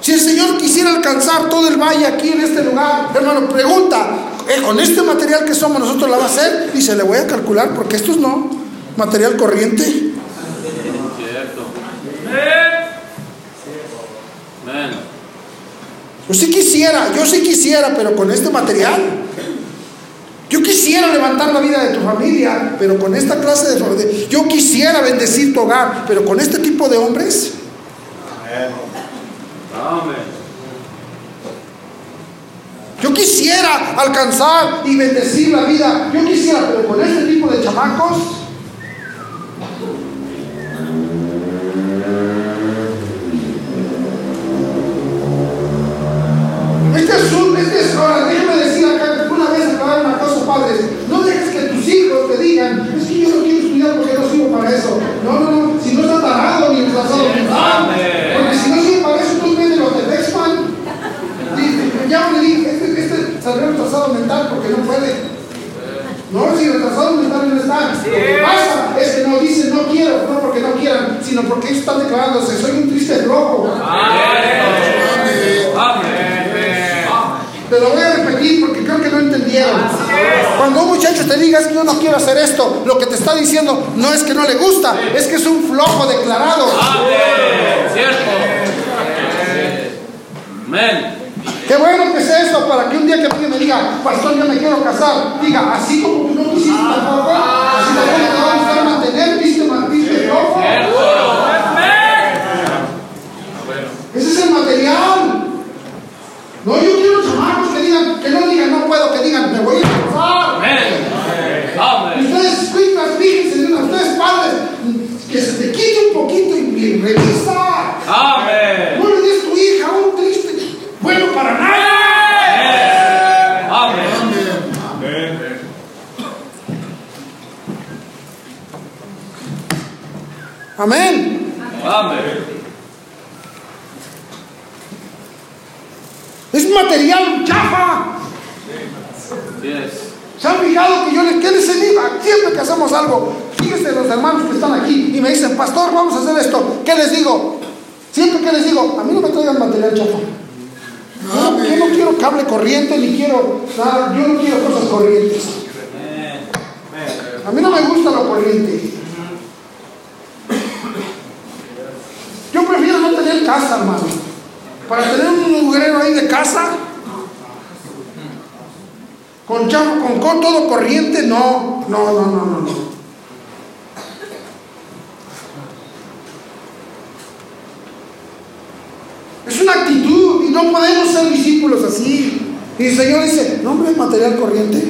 Si el Señor quisiera alcanzar todo el valle aquí en este lugar, hermano, pregunta, ¿eh, ¿con este material que somos nosotros la va a hacer? Y se le voy a calcular, porque esto es no, material corriente. Yo sí quisiera, yo sí quisiera, pero con este material. Yo quisiera levantar la vida de tu familia, pero con esta clase de... Yo quisiera bendecir tu hogar, pero con este tipo de hombres. Yo quisiera alcanzar y bendecir la vida. Yo quisiera, pero con este tipo de chamacos. Este es un, este es, ahora déjeme decir acá, una vez acabaron una cosa, padres, no dejes que tus hijos te digan, es que yo no quiero estudiar porque no sirvo para eso. No, no, no, si no está tarado ni retrasado Porque si no sirve para eso, tú vende los de Bexman. Ya me dije, este, este salió retrasado mental porque no puede. No, si retrasado mental no está. Lo que pasa es que no dicen no quiero, no porque no quieran, sino porque ellos están declarándose, soy un triste flojo. Te lo voy a repetir porque creo que no entendieron. Cuando un muchacho te diga es que yo no quiero hacer esto, lo que te está diciendo no es que no le gusta, es que es un flojo declarado. Cierto. Amén. Qué bueno que es eso para que un día que alguien me diga, pastor, yo me quiero casar, diga, así como tú no quisiste tampoco, así tampoco te va a gustar mantener, viste, viste flojo. Ese es el material. No, yo quiero chamacos que digan, que no digan no puedo, que digan me voy a casar. Amén. Ustedes, cuicas, fíjense, ustedes padres, que se te quite un poquito y, revisa. Amén. No le des tu hija a un triste, bueno para nada. Amén. Amén. Amén. Amén. Es material chafa. ¿Se han fijado que yo les, ¿qué les digo? Siempre que hacemos algo, fíjense los hermanos que están aquí y me dicen, pastor, vamos a hacer esto. ¿Qué les digo? Siempre que les digo, a mí no me traigan material chafa. Yo, no quiero cable corriente ni quiero nada, yo no quiero cosas corrientes. A mí no me gusta lo corriente. Yo prefiero no tener casa, hermano para tener un mugrero ahí de casa, con, con, con todo corriente, no, no, no, no, no. no. Es una actitud y no podemos ser discípulos así. Y el Señor dice, no hombre, material corriente.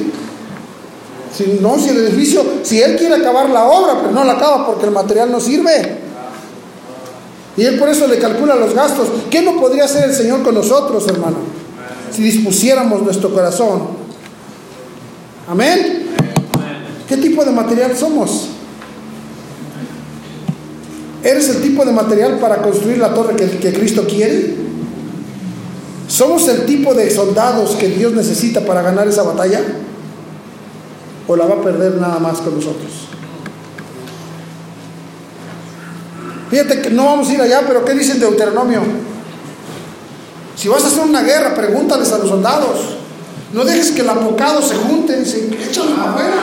Si no, si el edificio, si Él quiere acabar la obra, pero no la acaba porque el material no sirve. Y Él por eso le calcula los gastos. ¿Qué no podría hacer el Señor con nosotros, hermano? Si dispusiéramos nuestro corazón. Amén. ¿Qué tipo de material somos? ¿Eres el tipo de material para construir la torre que, Cristo quiere? ¿Somos el tipo de soldados que Dios necesita para ganar esa batalla? ¿O la va a perder nada más con nosotros? Fíjate que no vamos a ir allá, pero ¿qué dice el Deuteronomio? Si vas a hacer una guerra, pregúntales a los soldados. No dejes que el apocado se junten, se échalos para afuera.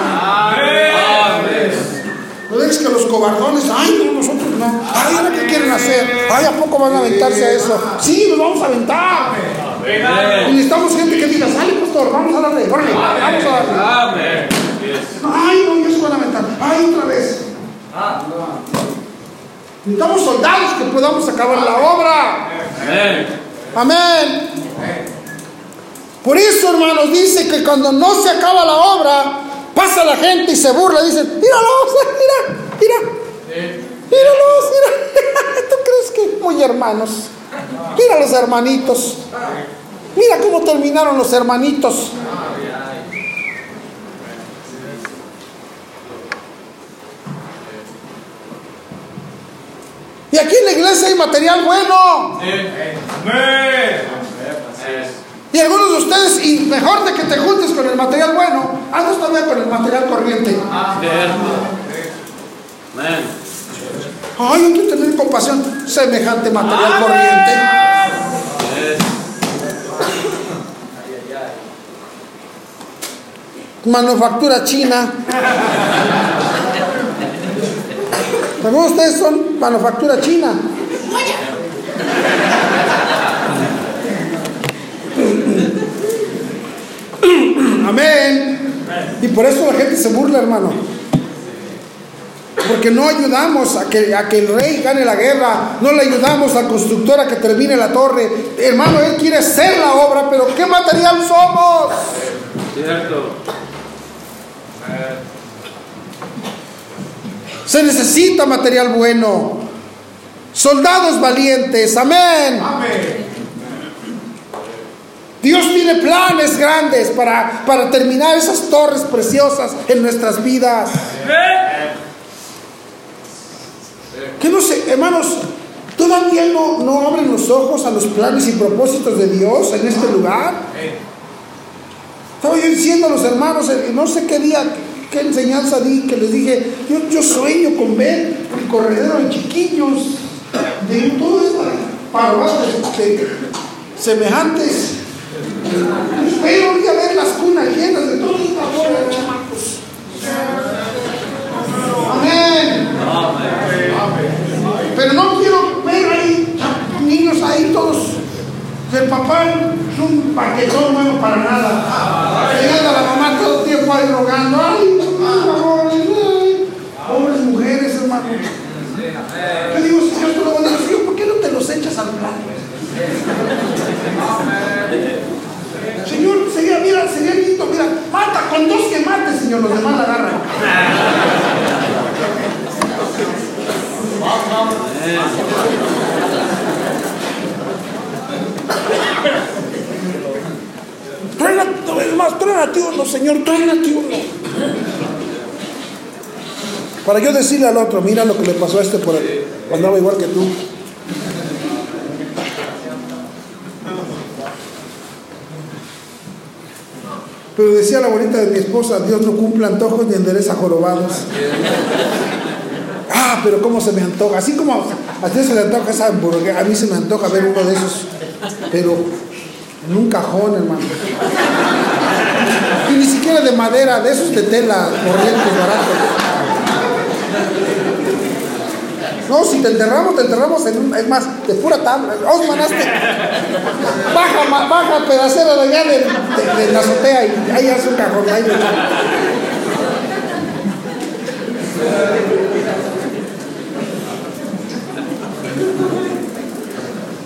No dejes que los cobardones, ay, no, nosotros no. Ay, ahora qué quieren hacer. Ay, ¿a poco van a aventarse a eso? Sí, nos vamos a aventar. Y necesitamos gente que diga, sale, pastor, vamos a darle, órale, vamos a darle. Ay, no, se van a aventar. Ay, otra vez. Necesitamos soldados que podamos acabar la obra. Amén. Por eso, hermanos, dice que cuando no se acaba la obra, pasa la gente y se burla. Dicen, míralos, mira, mira. Míralos, mira. ¿Tú crees que muy hermanos? Mira los hermanitos. Mira cómo terminaron los hermanitos. Y aquí en la iglesia hay material bueno. Y algunos de ustedes, y mejor de que te juntes con el material bueno, hazlos también con el material corriente. Ay, hay que tener compasión. Semejante material corriente. Manufactura china. Algunos de ustedes son manufactura china. Amén. Y por eso la gente se burla, hermano. Porque no ayudamos a que, a que el rey gane la guerra, no le ayudamos al constructor a que termine la torre. Hermano, él quiere hacer la obra, pero ¿qué material somos? Cierto. Se necesita material bueno. Soldados valientes. Amén. Dios tiene planes grandes para, para terminar esas torres preciosas en nuestras vidas. Que no sé, hermanos, todavía no, no abren los ojos a los planes y propósitos de Dios en este lugar. Estaba yo diciendo a los hermanos, eh, no sé qué día, qué enseñanza di, que les dije, yo, yo sueño con ver el corredero de chiquillos, de esto, parolas de, de semejantes. Espero un día ver las cunas llenas de toda esta bola de chamacos. Amén. Pero no quiero ver ahí niños ahí todos. El papá es un paquetón bueno para nada. Llegando a la mamá todo el tiempo ahí rogando. Ay, Pobres mujeres, hermano. Yo digo, Señor, tú lo vas a decir, ¿por qué no te los echas al plato? Señor, sería, mira, sería lindo, mira, mata con dos que mate, Señor, los demás la agarran. Traen a, no, es más, traen a ti uno, Señor, traen a ti uno. Para yo decirle al otro, mira lo que le pasó a este por el, andaba igual que tú. Pero decía la abuelita de mi esposa, Dios no cumple antojos ni endereza jorobados. Ah, pero cómo se me antoja. Así como a ti se le antoja esa hamburguesa, a mí se me antoja ver uno de esos, pero en un cajón, hermano. Y ni siquiera de madera, de esos de tela, corrientes, baratos. No, si te enterramos, te enterramos en un, es más, de pura tabla. Osman, hazte. Baja, ma- baja pedacera de allá de, de- de la azotea y ahí hace un cajón. Ahí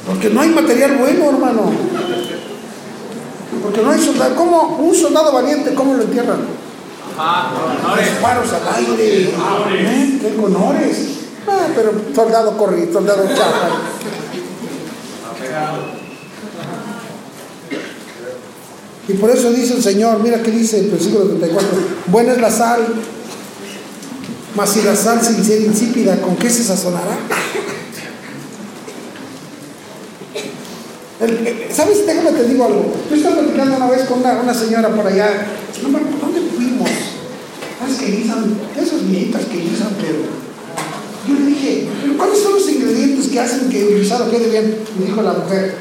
Porque no hay material bueno, hermano. Porque no hay soldado. ¿Cómo un soldado valiente, cómo lo entierran? Disparos al aire. ¿Eh? ¿Qué honores? Ah, pero soldado corrido, soldado chafa. Y por eso dice el Señor, mira que dice el versículo 34, buena es la sal, mas si la sal sin ser insípida, ¿con qué se sazonará? ¿Sabes? Déjame te digo algo. Yo estaba platicando una vez con una, una señora por allá. No me ¿dónde fuimos? ¿Sabes que guisan? Esas viejitas que guisan, pero. Yo le dije, ¿pero cuáles son los ingredientes? que hacen que el guisado quede bien. Me dijo la mujer,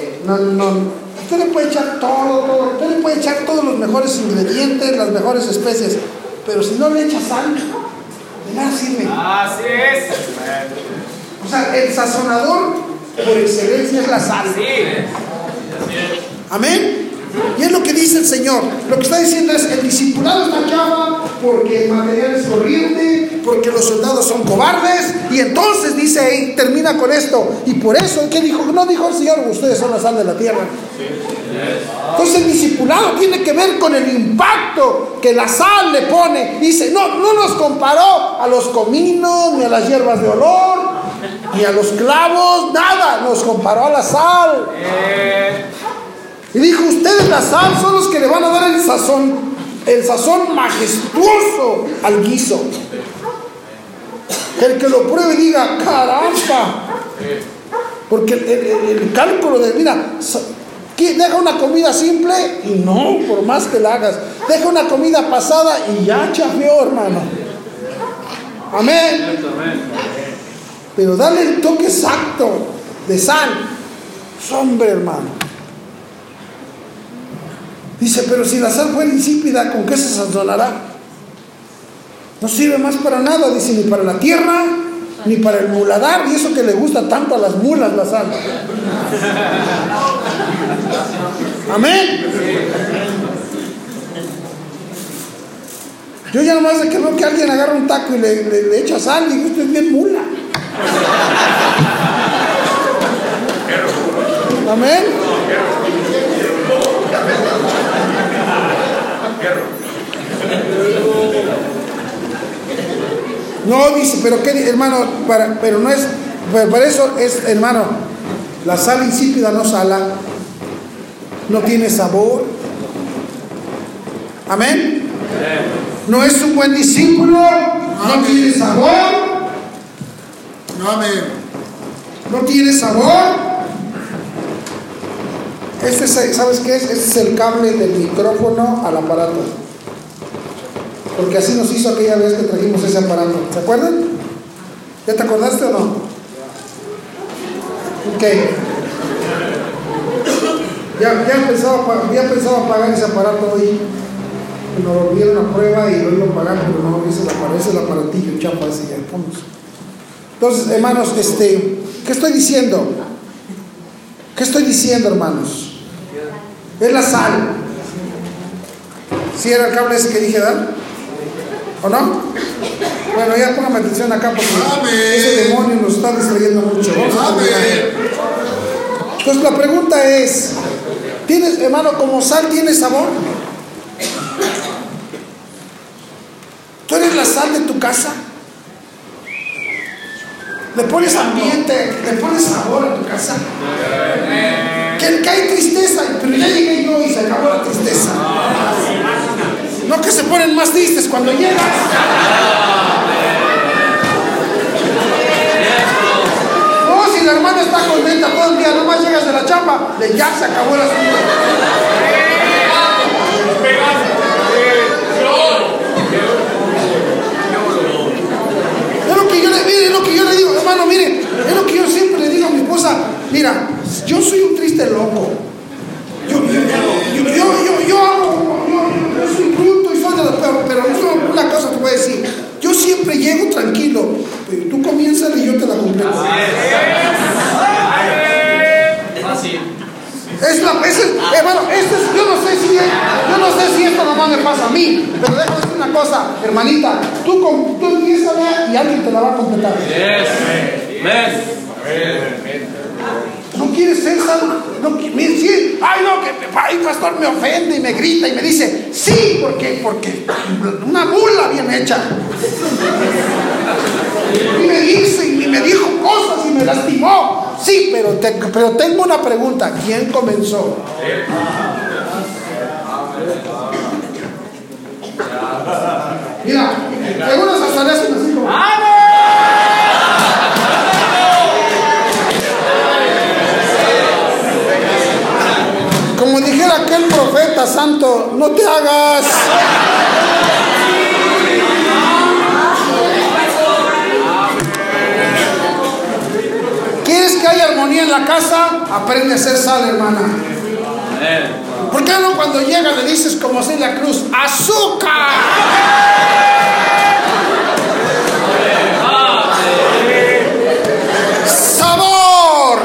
eh, no, no, usted le puede echar todo, todo, usted le puede echar todos los mejores ingredientes, las mejores especies, pero si no le echa sal, de nada sirve. Así es. O sea, el sazonador por excelencia es la sal. Sí. Amén. Y es lo que dice el Señor. Lo que está diciendo es, el discipulado está chava porque el material es corriente, porque los soldados son cobardes. Y entonces dice ahí, termina con esto. Y por eso, ¿qué dijo? No dijo el Señor, ustedes son la sal de la tierra. Entonces el discipulado tiene que ver con el impacto que la sal le pone. Dice, no, no nos comparó a los cominos, ni a las hierbas de olor, ni a los clavos, nada. Nos comparó a la sal. Y dijo, ustedes la sal son los que le van a dar el sazón, el sazón majestuoso al guiso. El que lo pruebe diga, caramba. Porque el, el- cálculo de, mira, deja una comida simple y no, por más que la hagas. Deja una comida pasada y ya chafeó, hermano. Amén. Pero dale el toque exacto de sal. Hombre, hermano. Dice, pero si la sal fuera insípida, ¿con qué se sazonará? No sirve más para nada, dice, ni para la tierra, ni para el muladar, y eso que le gusta tanto a las mulas la sal. Amén. Yo ya nomás de que veo que alguien agarra un taco y le, le- le echa sal, digo, esto es bien mula. Amén. No, dice, pero qué, hermano, para, pero no es, pero para eso es, hermano, la sal insípida no sala, no tiene sabor. Amén. No es un buen discípulo, no tiene sabor, Amén. no tiene sabor. Este es, ¿sabes qué es? Este es el cable del micrófono al aparato. Porque así nos hizo aquella vez que trajimos ese aparato. ¿Se acuerdan? ¿Ya te acordaste o no? Ok. Ya, ya, pensaba, ya pensaba pagar ese aparato hoy. Nos lo dieron a prueba y lo iba a pagar, pero no, ese es el aparatillo, chapa ese ya. Vamos. Entonces, hermanos, este, ¿qué estoy diciendo? ¿Qué estoy diciendo, hermanos? Es la sal. ¿Sí era el cable ese que dije, ¿verdad? ¿O no? Bueno, ya póngame atención acá porque Amén. ese demonio nos está distrayendo mucho. Amén. Entonces la pregunta es, ¿tienes, hermano, como sal tiene sabor? ¿Tú eres la sal de tu casa? ¿Le pones ambiente, le pones sabor a tu casa que hay tristeza, pero ya llegué yo y se acabó la tristeza. No que se ponen más tristes cuando llegas. No, si la hermana está contenta todo el día, nomás llegas de la chamba, de ya se acabó el asunto. Mire, es lo que yo le digo, hermano, mire, es lo que yo siempre le digo a mi esposa, mira, yo soy un triste loco. Yo, yo, yo, yo, yo, yo hago, yo, yo soy bruto y soy de la peor, pero yo una cosa te voy a decir, yo siempre llego tranquilo, pero tú comienzas y yo te la completo. Es la, es el- hermano, este es- yo no sé si yo no sé si esto nomás me pasa a mí, pero déjame decir una cosa, hermanita, tú, con, tú empiezas y alguien te la va a completar. No quieres ser salvo. No, qui- mire, sí, ay no, que ay, pastor me ofende y me grita y me dice, sí, porque, porque una mula bien hecha. Y me dice y me dijo cosas me lastimó. Sí, pero, pero tengo una pregunta. ¿Quién comenzó? Mira, algunos hasta le hacen así como. Como dijera aquel profeta santo, no te hagas. Armonía en la casa, aprende a ser sal, hermana. ¿Por qué no cuando llega le dices como la Cruz, azúcar? ¡Sabor!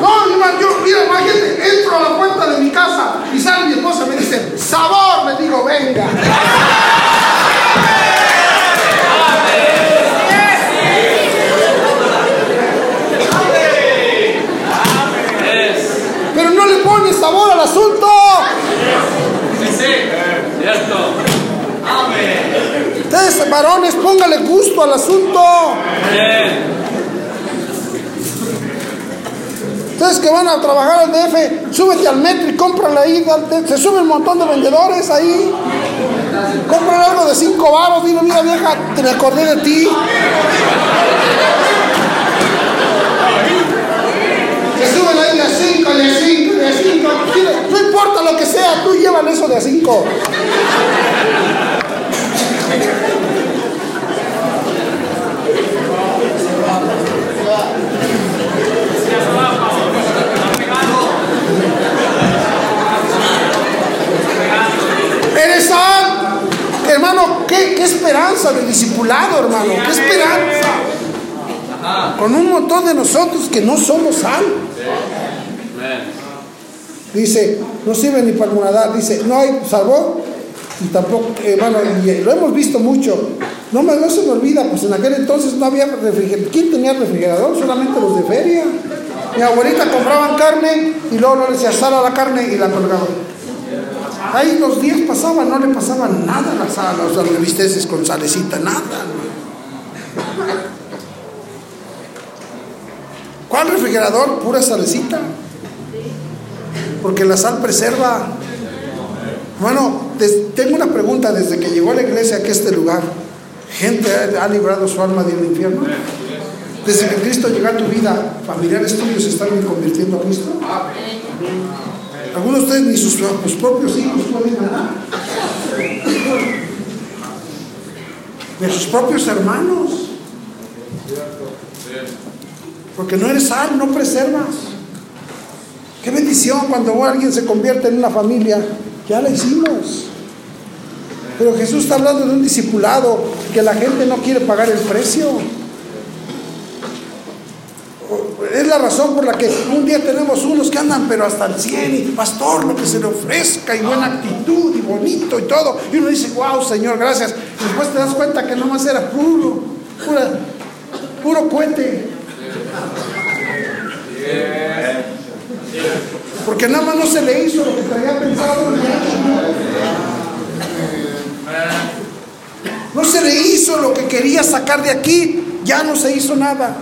No, hermano, yo, mira, imagínate, entro a la puerta de mi casa y sale mi esposa y me dice, ¡sabor! Me digo, venga. Pero no le pone sabor al asunto. Ustedes, varones, póngale gusto al asunto. Ustedes que van a trabajar al DF, súbete al metro y cómprale ahí. Se sube un montón de vendedores ahí. Cómprale algo de cinco baros. Dile, mira vieja, te me acordé de ti. Se suben ahí de cinco, de cinco, de cinco. No importa lo que sea, tú llévale eso de cinco. Eres sal. Hermano, ¿qué, qué esperanza de discipulado, hermano. Qué esperanza. Con un montón de nosotros que no somos sal. Dice, no sirve ni para nadar. Dice, no hay sabor. Y tampoco, hermano, y lo hemos visto mucho. No, no se me olvida, pues en aquel entonces no había refrigerador. ¿Quién tenía refrigerador? Solamente los de feria. Mi abuelita compraban carne y luego no les asara la carne y la colgaban. Ahí los días pasaban, no le pasaba nada a las, a los bisteces con salecita, nada. ¿Cuál refrigerador? Pura salecita. Porque la sal preserva. Bueno, tengo una pregunta desde que llegó a la iglesia aquí a este lugar. Gente ha, ha librado su alma del infierno. Desde que Cristo llegó a tu vida, familiares tuyos se están convirtiendo a Cristo. Algunos de ustedes ni sus, propios hijos pueden ganar. De sus propios hermanos. Porque no eres sal, no preservas. Qué bendición cuando alguien se convierte en una familia. Ya la hicimos. Pero Jesús está hablando de un discipulado que la gente no quiere pagar el precio. Es la razón por la que un día tenemos unos que andan pero hasta el 100 y pastor, lo que se le ofrezca y buena actitud y bonito y todo. Y uno dice, wow, Señor, gracias. Y después te das cuenta que nomás era puro, pura, puro cohete. Porque nada más no se le hizo lo que traía pensado. No se le hizo lo que quería sacar de aquí, ya no se hizo nada.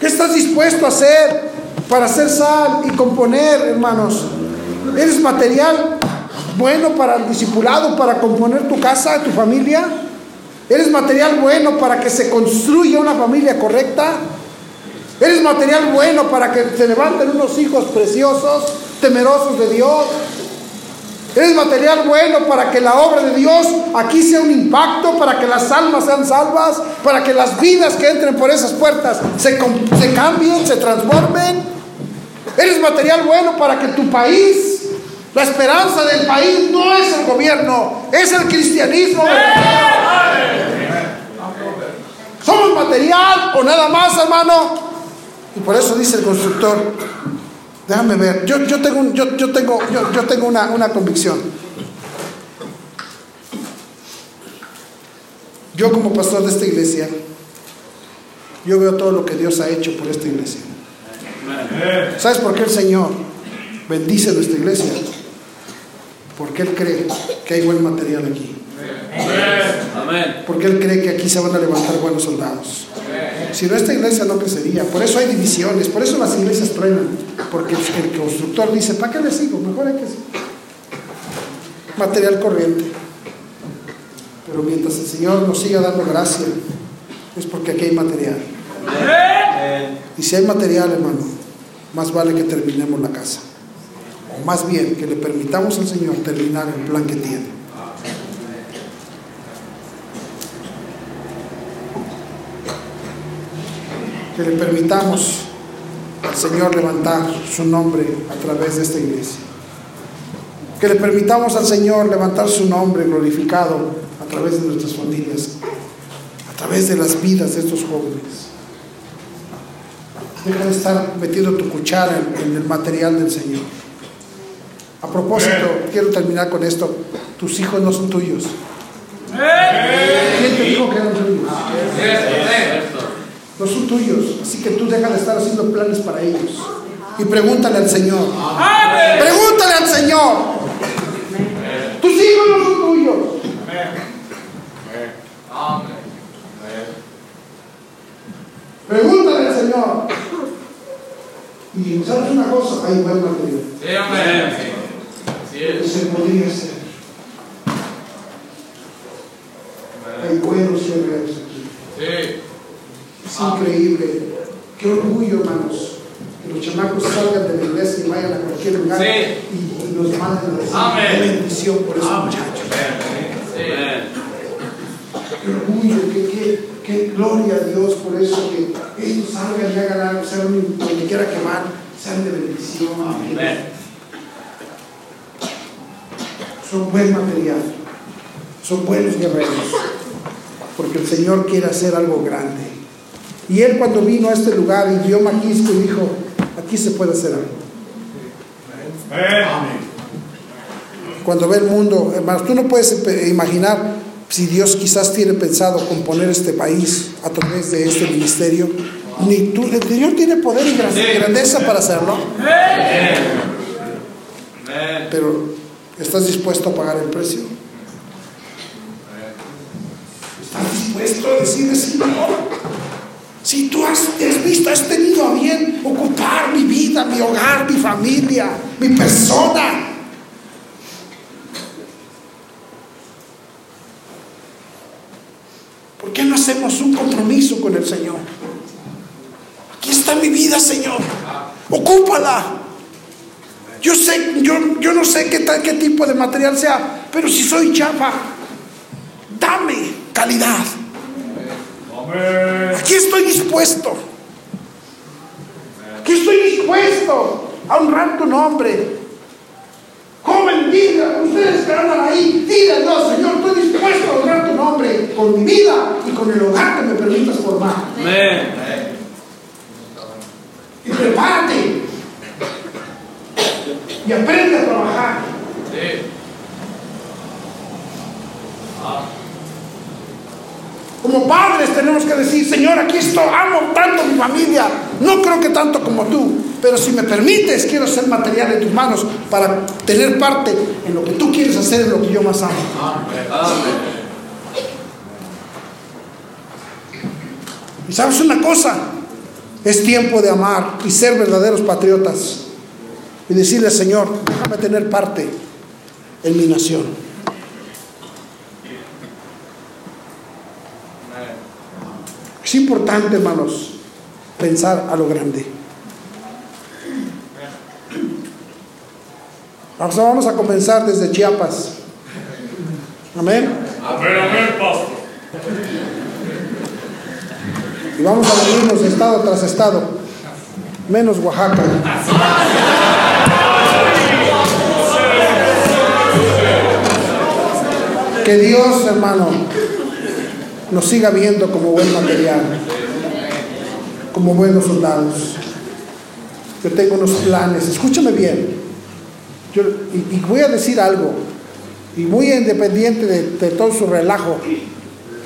¿Qué estás dispuesto a hacer para hacer sal y componer, hermanos? ¿Eres material bueno para el discipulado, para componer tu casa, tu familia? ¿Eres material bueno para que se construya una familia correcta? ¿Eres material bueno para que se levanten unos hijos preciosos, temerosos de Dios? ¿Eres material bueno para que la obra de Dios aquí sea un impacto, para que las almas sean salvas, para que las vidas que entren por esas puertas se, se cambien, se transformen? ¿Eres material bueno para que tu país, la esperanza del país no es el gobierno, es el cristianismo? ¿Somos material o nada más, hermano? Y por eso dice el constructor, déjame ver, yo, yo tengo, un- yo, yo tengo, yo, yo tengo una, una convicción. Yo como pastor de esta iglesia, yo veo todo lo que Dios ha hecho por esta iglesia. ¿Sabes por qué el Señor bendice nuestra iglesia? Porque Él cree que hay buen material aquí. Porque Él cree que aquí se van a levantar buenos soldados. Si no, esta iglesia no crecería. Por eso hay divisiones, por eso las iglesias truenan. Porque el, constructor dice, ¿para qué le sigo? Mejor hay que. Material corriente. Pero mientras el Señor nos siga dando gracia, es porque aquí hay material. Y si hay material, hermano, más vale que terminemos la casa. O más bien, que le permitamos al Señor terminar el plan que tiene. Que le permitamos al Señor levantar su nombre a través de esta iglesia. Que le permitamos al Señor levantar su nombre glorificado a través de nuestras familias, a través de las vidas de estos jóvenes. Deja de estar metiendo tu cuchara en, el material del Señor. A propósito, quiero terminar con esto. Tus hijos no son tuyos. ¿Quién te dijo que eran tuyos? No son tuyos. Así que tú deja de estar haciendo planes para ellos. Y pregúntale al Señor. Pregúntale al Señor. Tus hijos no son tuyos. Pregúntale al Señor. Y sabes una cosa, hay buen material. Sí, amén. Se podría hacer. Hay buenos guerreros aquí. Sí. Es increíble. Qué orgullo, hermanos. Que los chamacos salgan de la iglesia y vayan a cualquier lugar y, nos manden a recibir bendición por esos muchachos. Qué orgullo, qué, qué, gloria a Dios por eso que ellos salgan y hagan algo, sean donde quiera quemar, sean de bendición. Son buen material, son buenos guerreros, porque el Señor quiere hacer algo grande. Y él cuando vino a este lugar y vio Maquisco y dijo, aquí se puede hacer algo. Cuando ve el mundo, hermanos, tú no puedes imaginar si Dios quizás tiene pensado componer este país a través de este ministerio. Ni tú, el Señor tiene poder y grandeza para hacerlo. Pero ¿estás dispuesto a pagar el precio? ¿Estás dispuesto a decir, Señor? Si tú has, visto, has tenido a bien ocupar mi vida, mi hogar, mi familia, mi persona. ¿Por qué no hacemos un compromiso con el Señor? Aquí está mi vida, Señor. Ocúpala. Yo sé, yo, yo no sé qué, tal, qué tipo de material sea, pero si soy chapa, dame calidad. Aquí estoy dispuesto. Aquí estoy dispuesto a honrar tu nombre. Joven, diga, ustedes que andan ahí, digan, no, Señor, estoy dispuesto a honrar tu nombre con mi vida y con el hogar que me permitas formar. Amén. Y prepárate. Y aprende a trabajar. Sí. Ah. Como padres tenemos que decir, Señor, aquí estoy, amo tanto a mi familia, no creo que tanto como tú, pero si me permites, quiero ser material en tus manos para tener parte en lo que tú quieres hacer, en lo que yo más amo. Y sabes una cosa, es tiempo de amar y ser verdaderos patriotas y decirle, Señor, déjame tener parte en mi nación. Es importante, hermanos, pensar a lo grande. Vamos a comenzar desde Chiapas. Amén. Amén, amén, pastor. Y vamos a venirnos estado tras estado, menos Oaxaca. Que Dios, hermano, nos siga viendo como buen material, como buenos soldados. Yo tengo unos planes, escúchame bien. Yo, y, voy a decir algo, y muy independiente de, todo su relajo.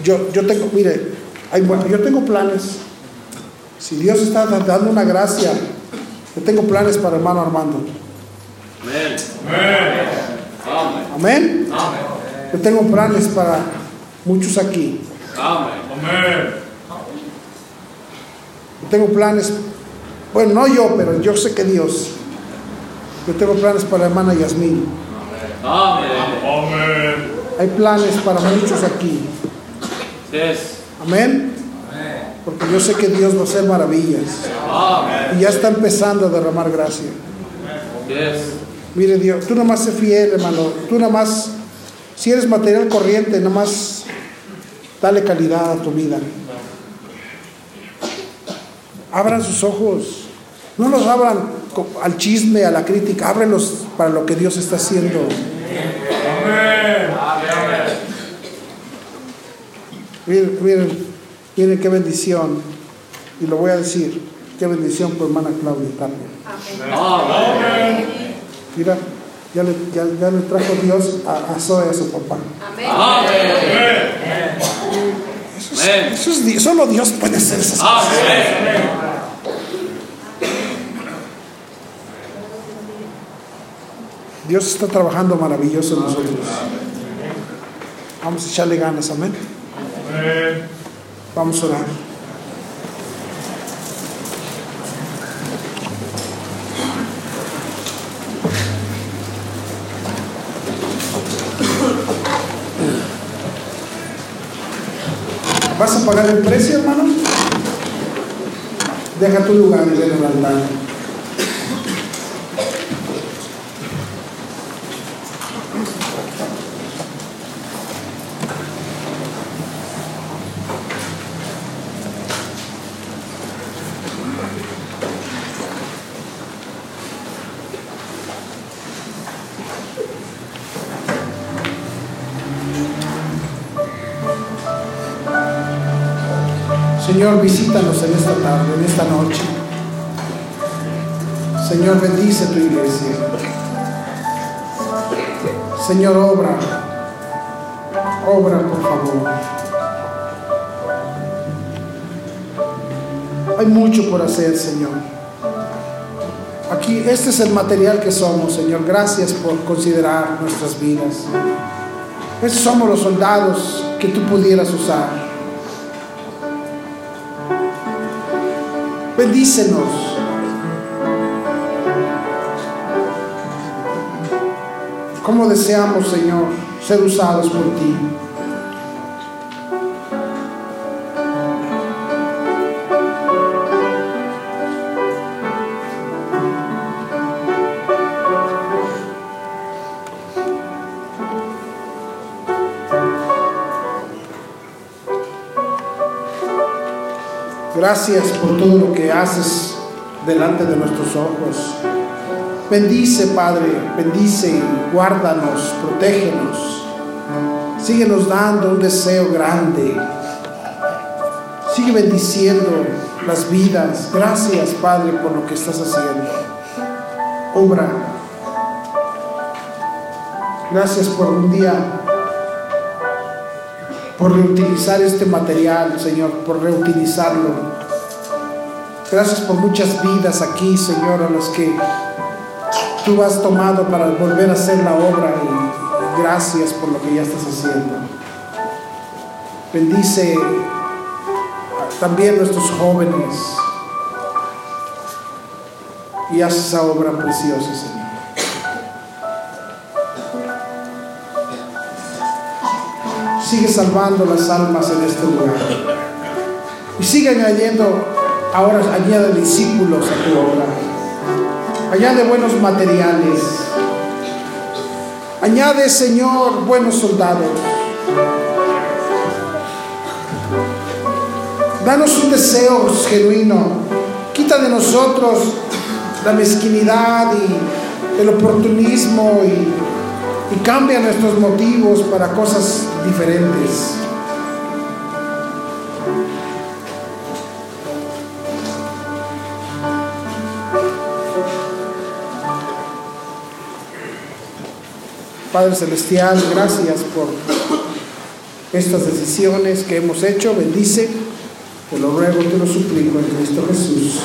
Yo, yo tengo, mire, yo tengo planes. Si Dios está dando una gracia, yo tengo planes para hermano Armando. Amén. Amén. Amén. Yo tengo planes para muchos aquí. Amén. tengo planes, bueno, no yo, pero yo sé que Dios. Yo tengo planes para la hermana Yasmín. Amén. Hay planes para muchos aquí. Amén. Porque yo sé que Dios va a hacer maravillas. Y ya está empezando a derramar gracia. Mire Dios, tú nomás sé fiel, hermano. Tú nomás, si eres material corriente, nomás Dale calidad a tu vida. Abran sus ojos. No los abran al chisme, a la crítica. Ábrelos para lo que Dios está haciendo. Miren, miren, miren qué bendición. Y lo voy a decir. Qué bendición por hermana Claudia Mira, ya le, ya, ya le, trajo Dios a, a Zoe, a su papá. Eso es, eso es, solo Dios puede hacer esas cosas. Dios está trabajando maravilloso en nosotros. Vamos a echarle ganas, amén. Vamos a orar. Pagar el precio, hermano? Deja tu lugar al altar. Visítanos en esta tarde, en esta noche. Señor, bendice tu iglesia. Señor, obra. Obra, por favor. Hay mucho por hacer, Señor. Aquí, este es el material que somos, Señor. Gracias por considerar nuestras vidas. Estos somos los soldados que tú pudieras usar. Bendícenos. Como deseamos, Señor, ser usados por ti. Gracias por todo lo que haces delante de nuestros ojos. Bendice, Padre, bendice, guárdanos, protégenos. Síguenos dando un deseo grande. Sigue bendiciendo las vidas. Gracias, Padre, por lo que estás haciendo. Obra. Gracias por un día por reutilizar este material, Señor, por reutilizarlo. Gracias por muchas vidas aquí, Señor, a las que tú has tomado para volver a hacer la obra y gracias por lo que ya estás haciendo. Bendice también nuestros jóvenes y haz esa obra preciosa, Señor. Sigue salvando las almas en este lugar. Y sigue añadiendo ahora añade discípulos a tu obra. Añade buenos materiales. Añade, Señor, buenos soldados. Danos un deseo genuino. Quita de nosotros la mezquinidad y el oportunismo y, y cambia nuestros motivos para cosas diferentes. Padre Celestial, gracias por estas decisiones que hemos hecho. Bendice, te lo ruego, te lo suplico en Cristo Jesús.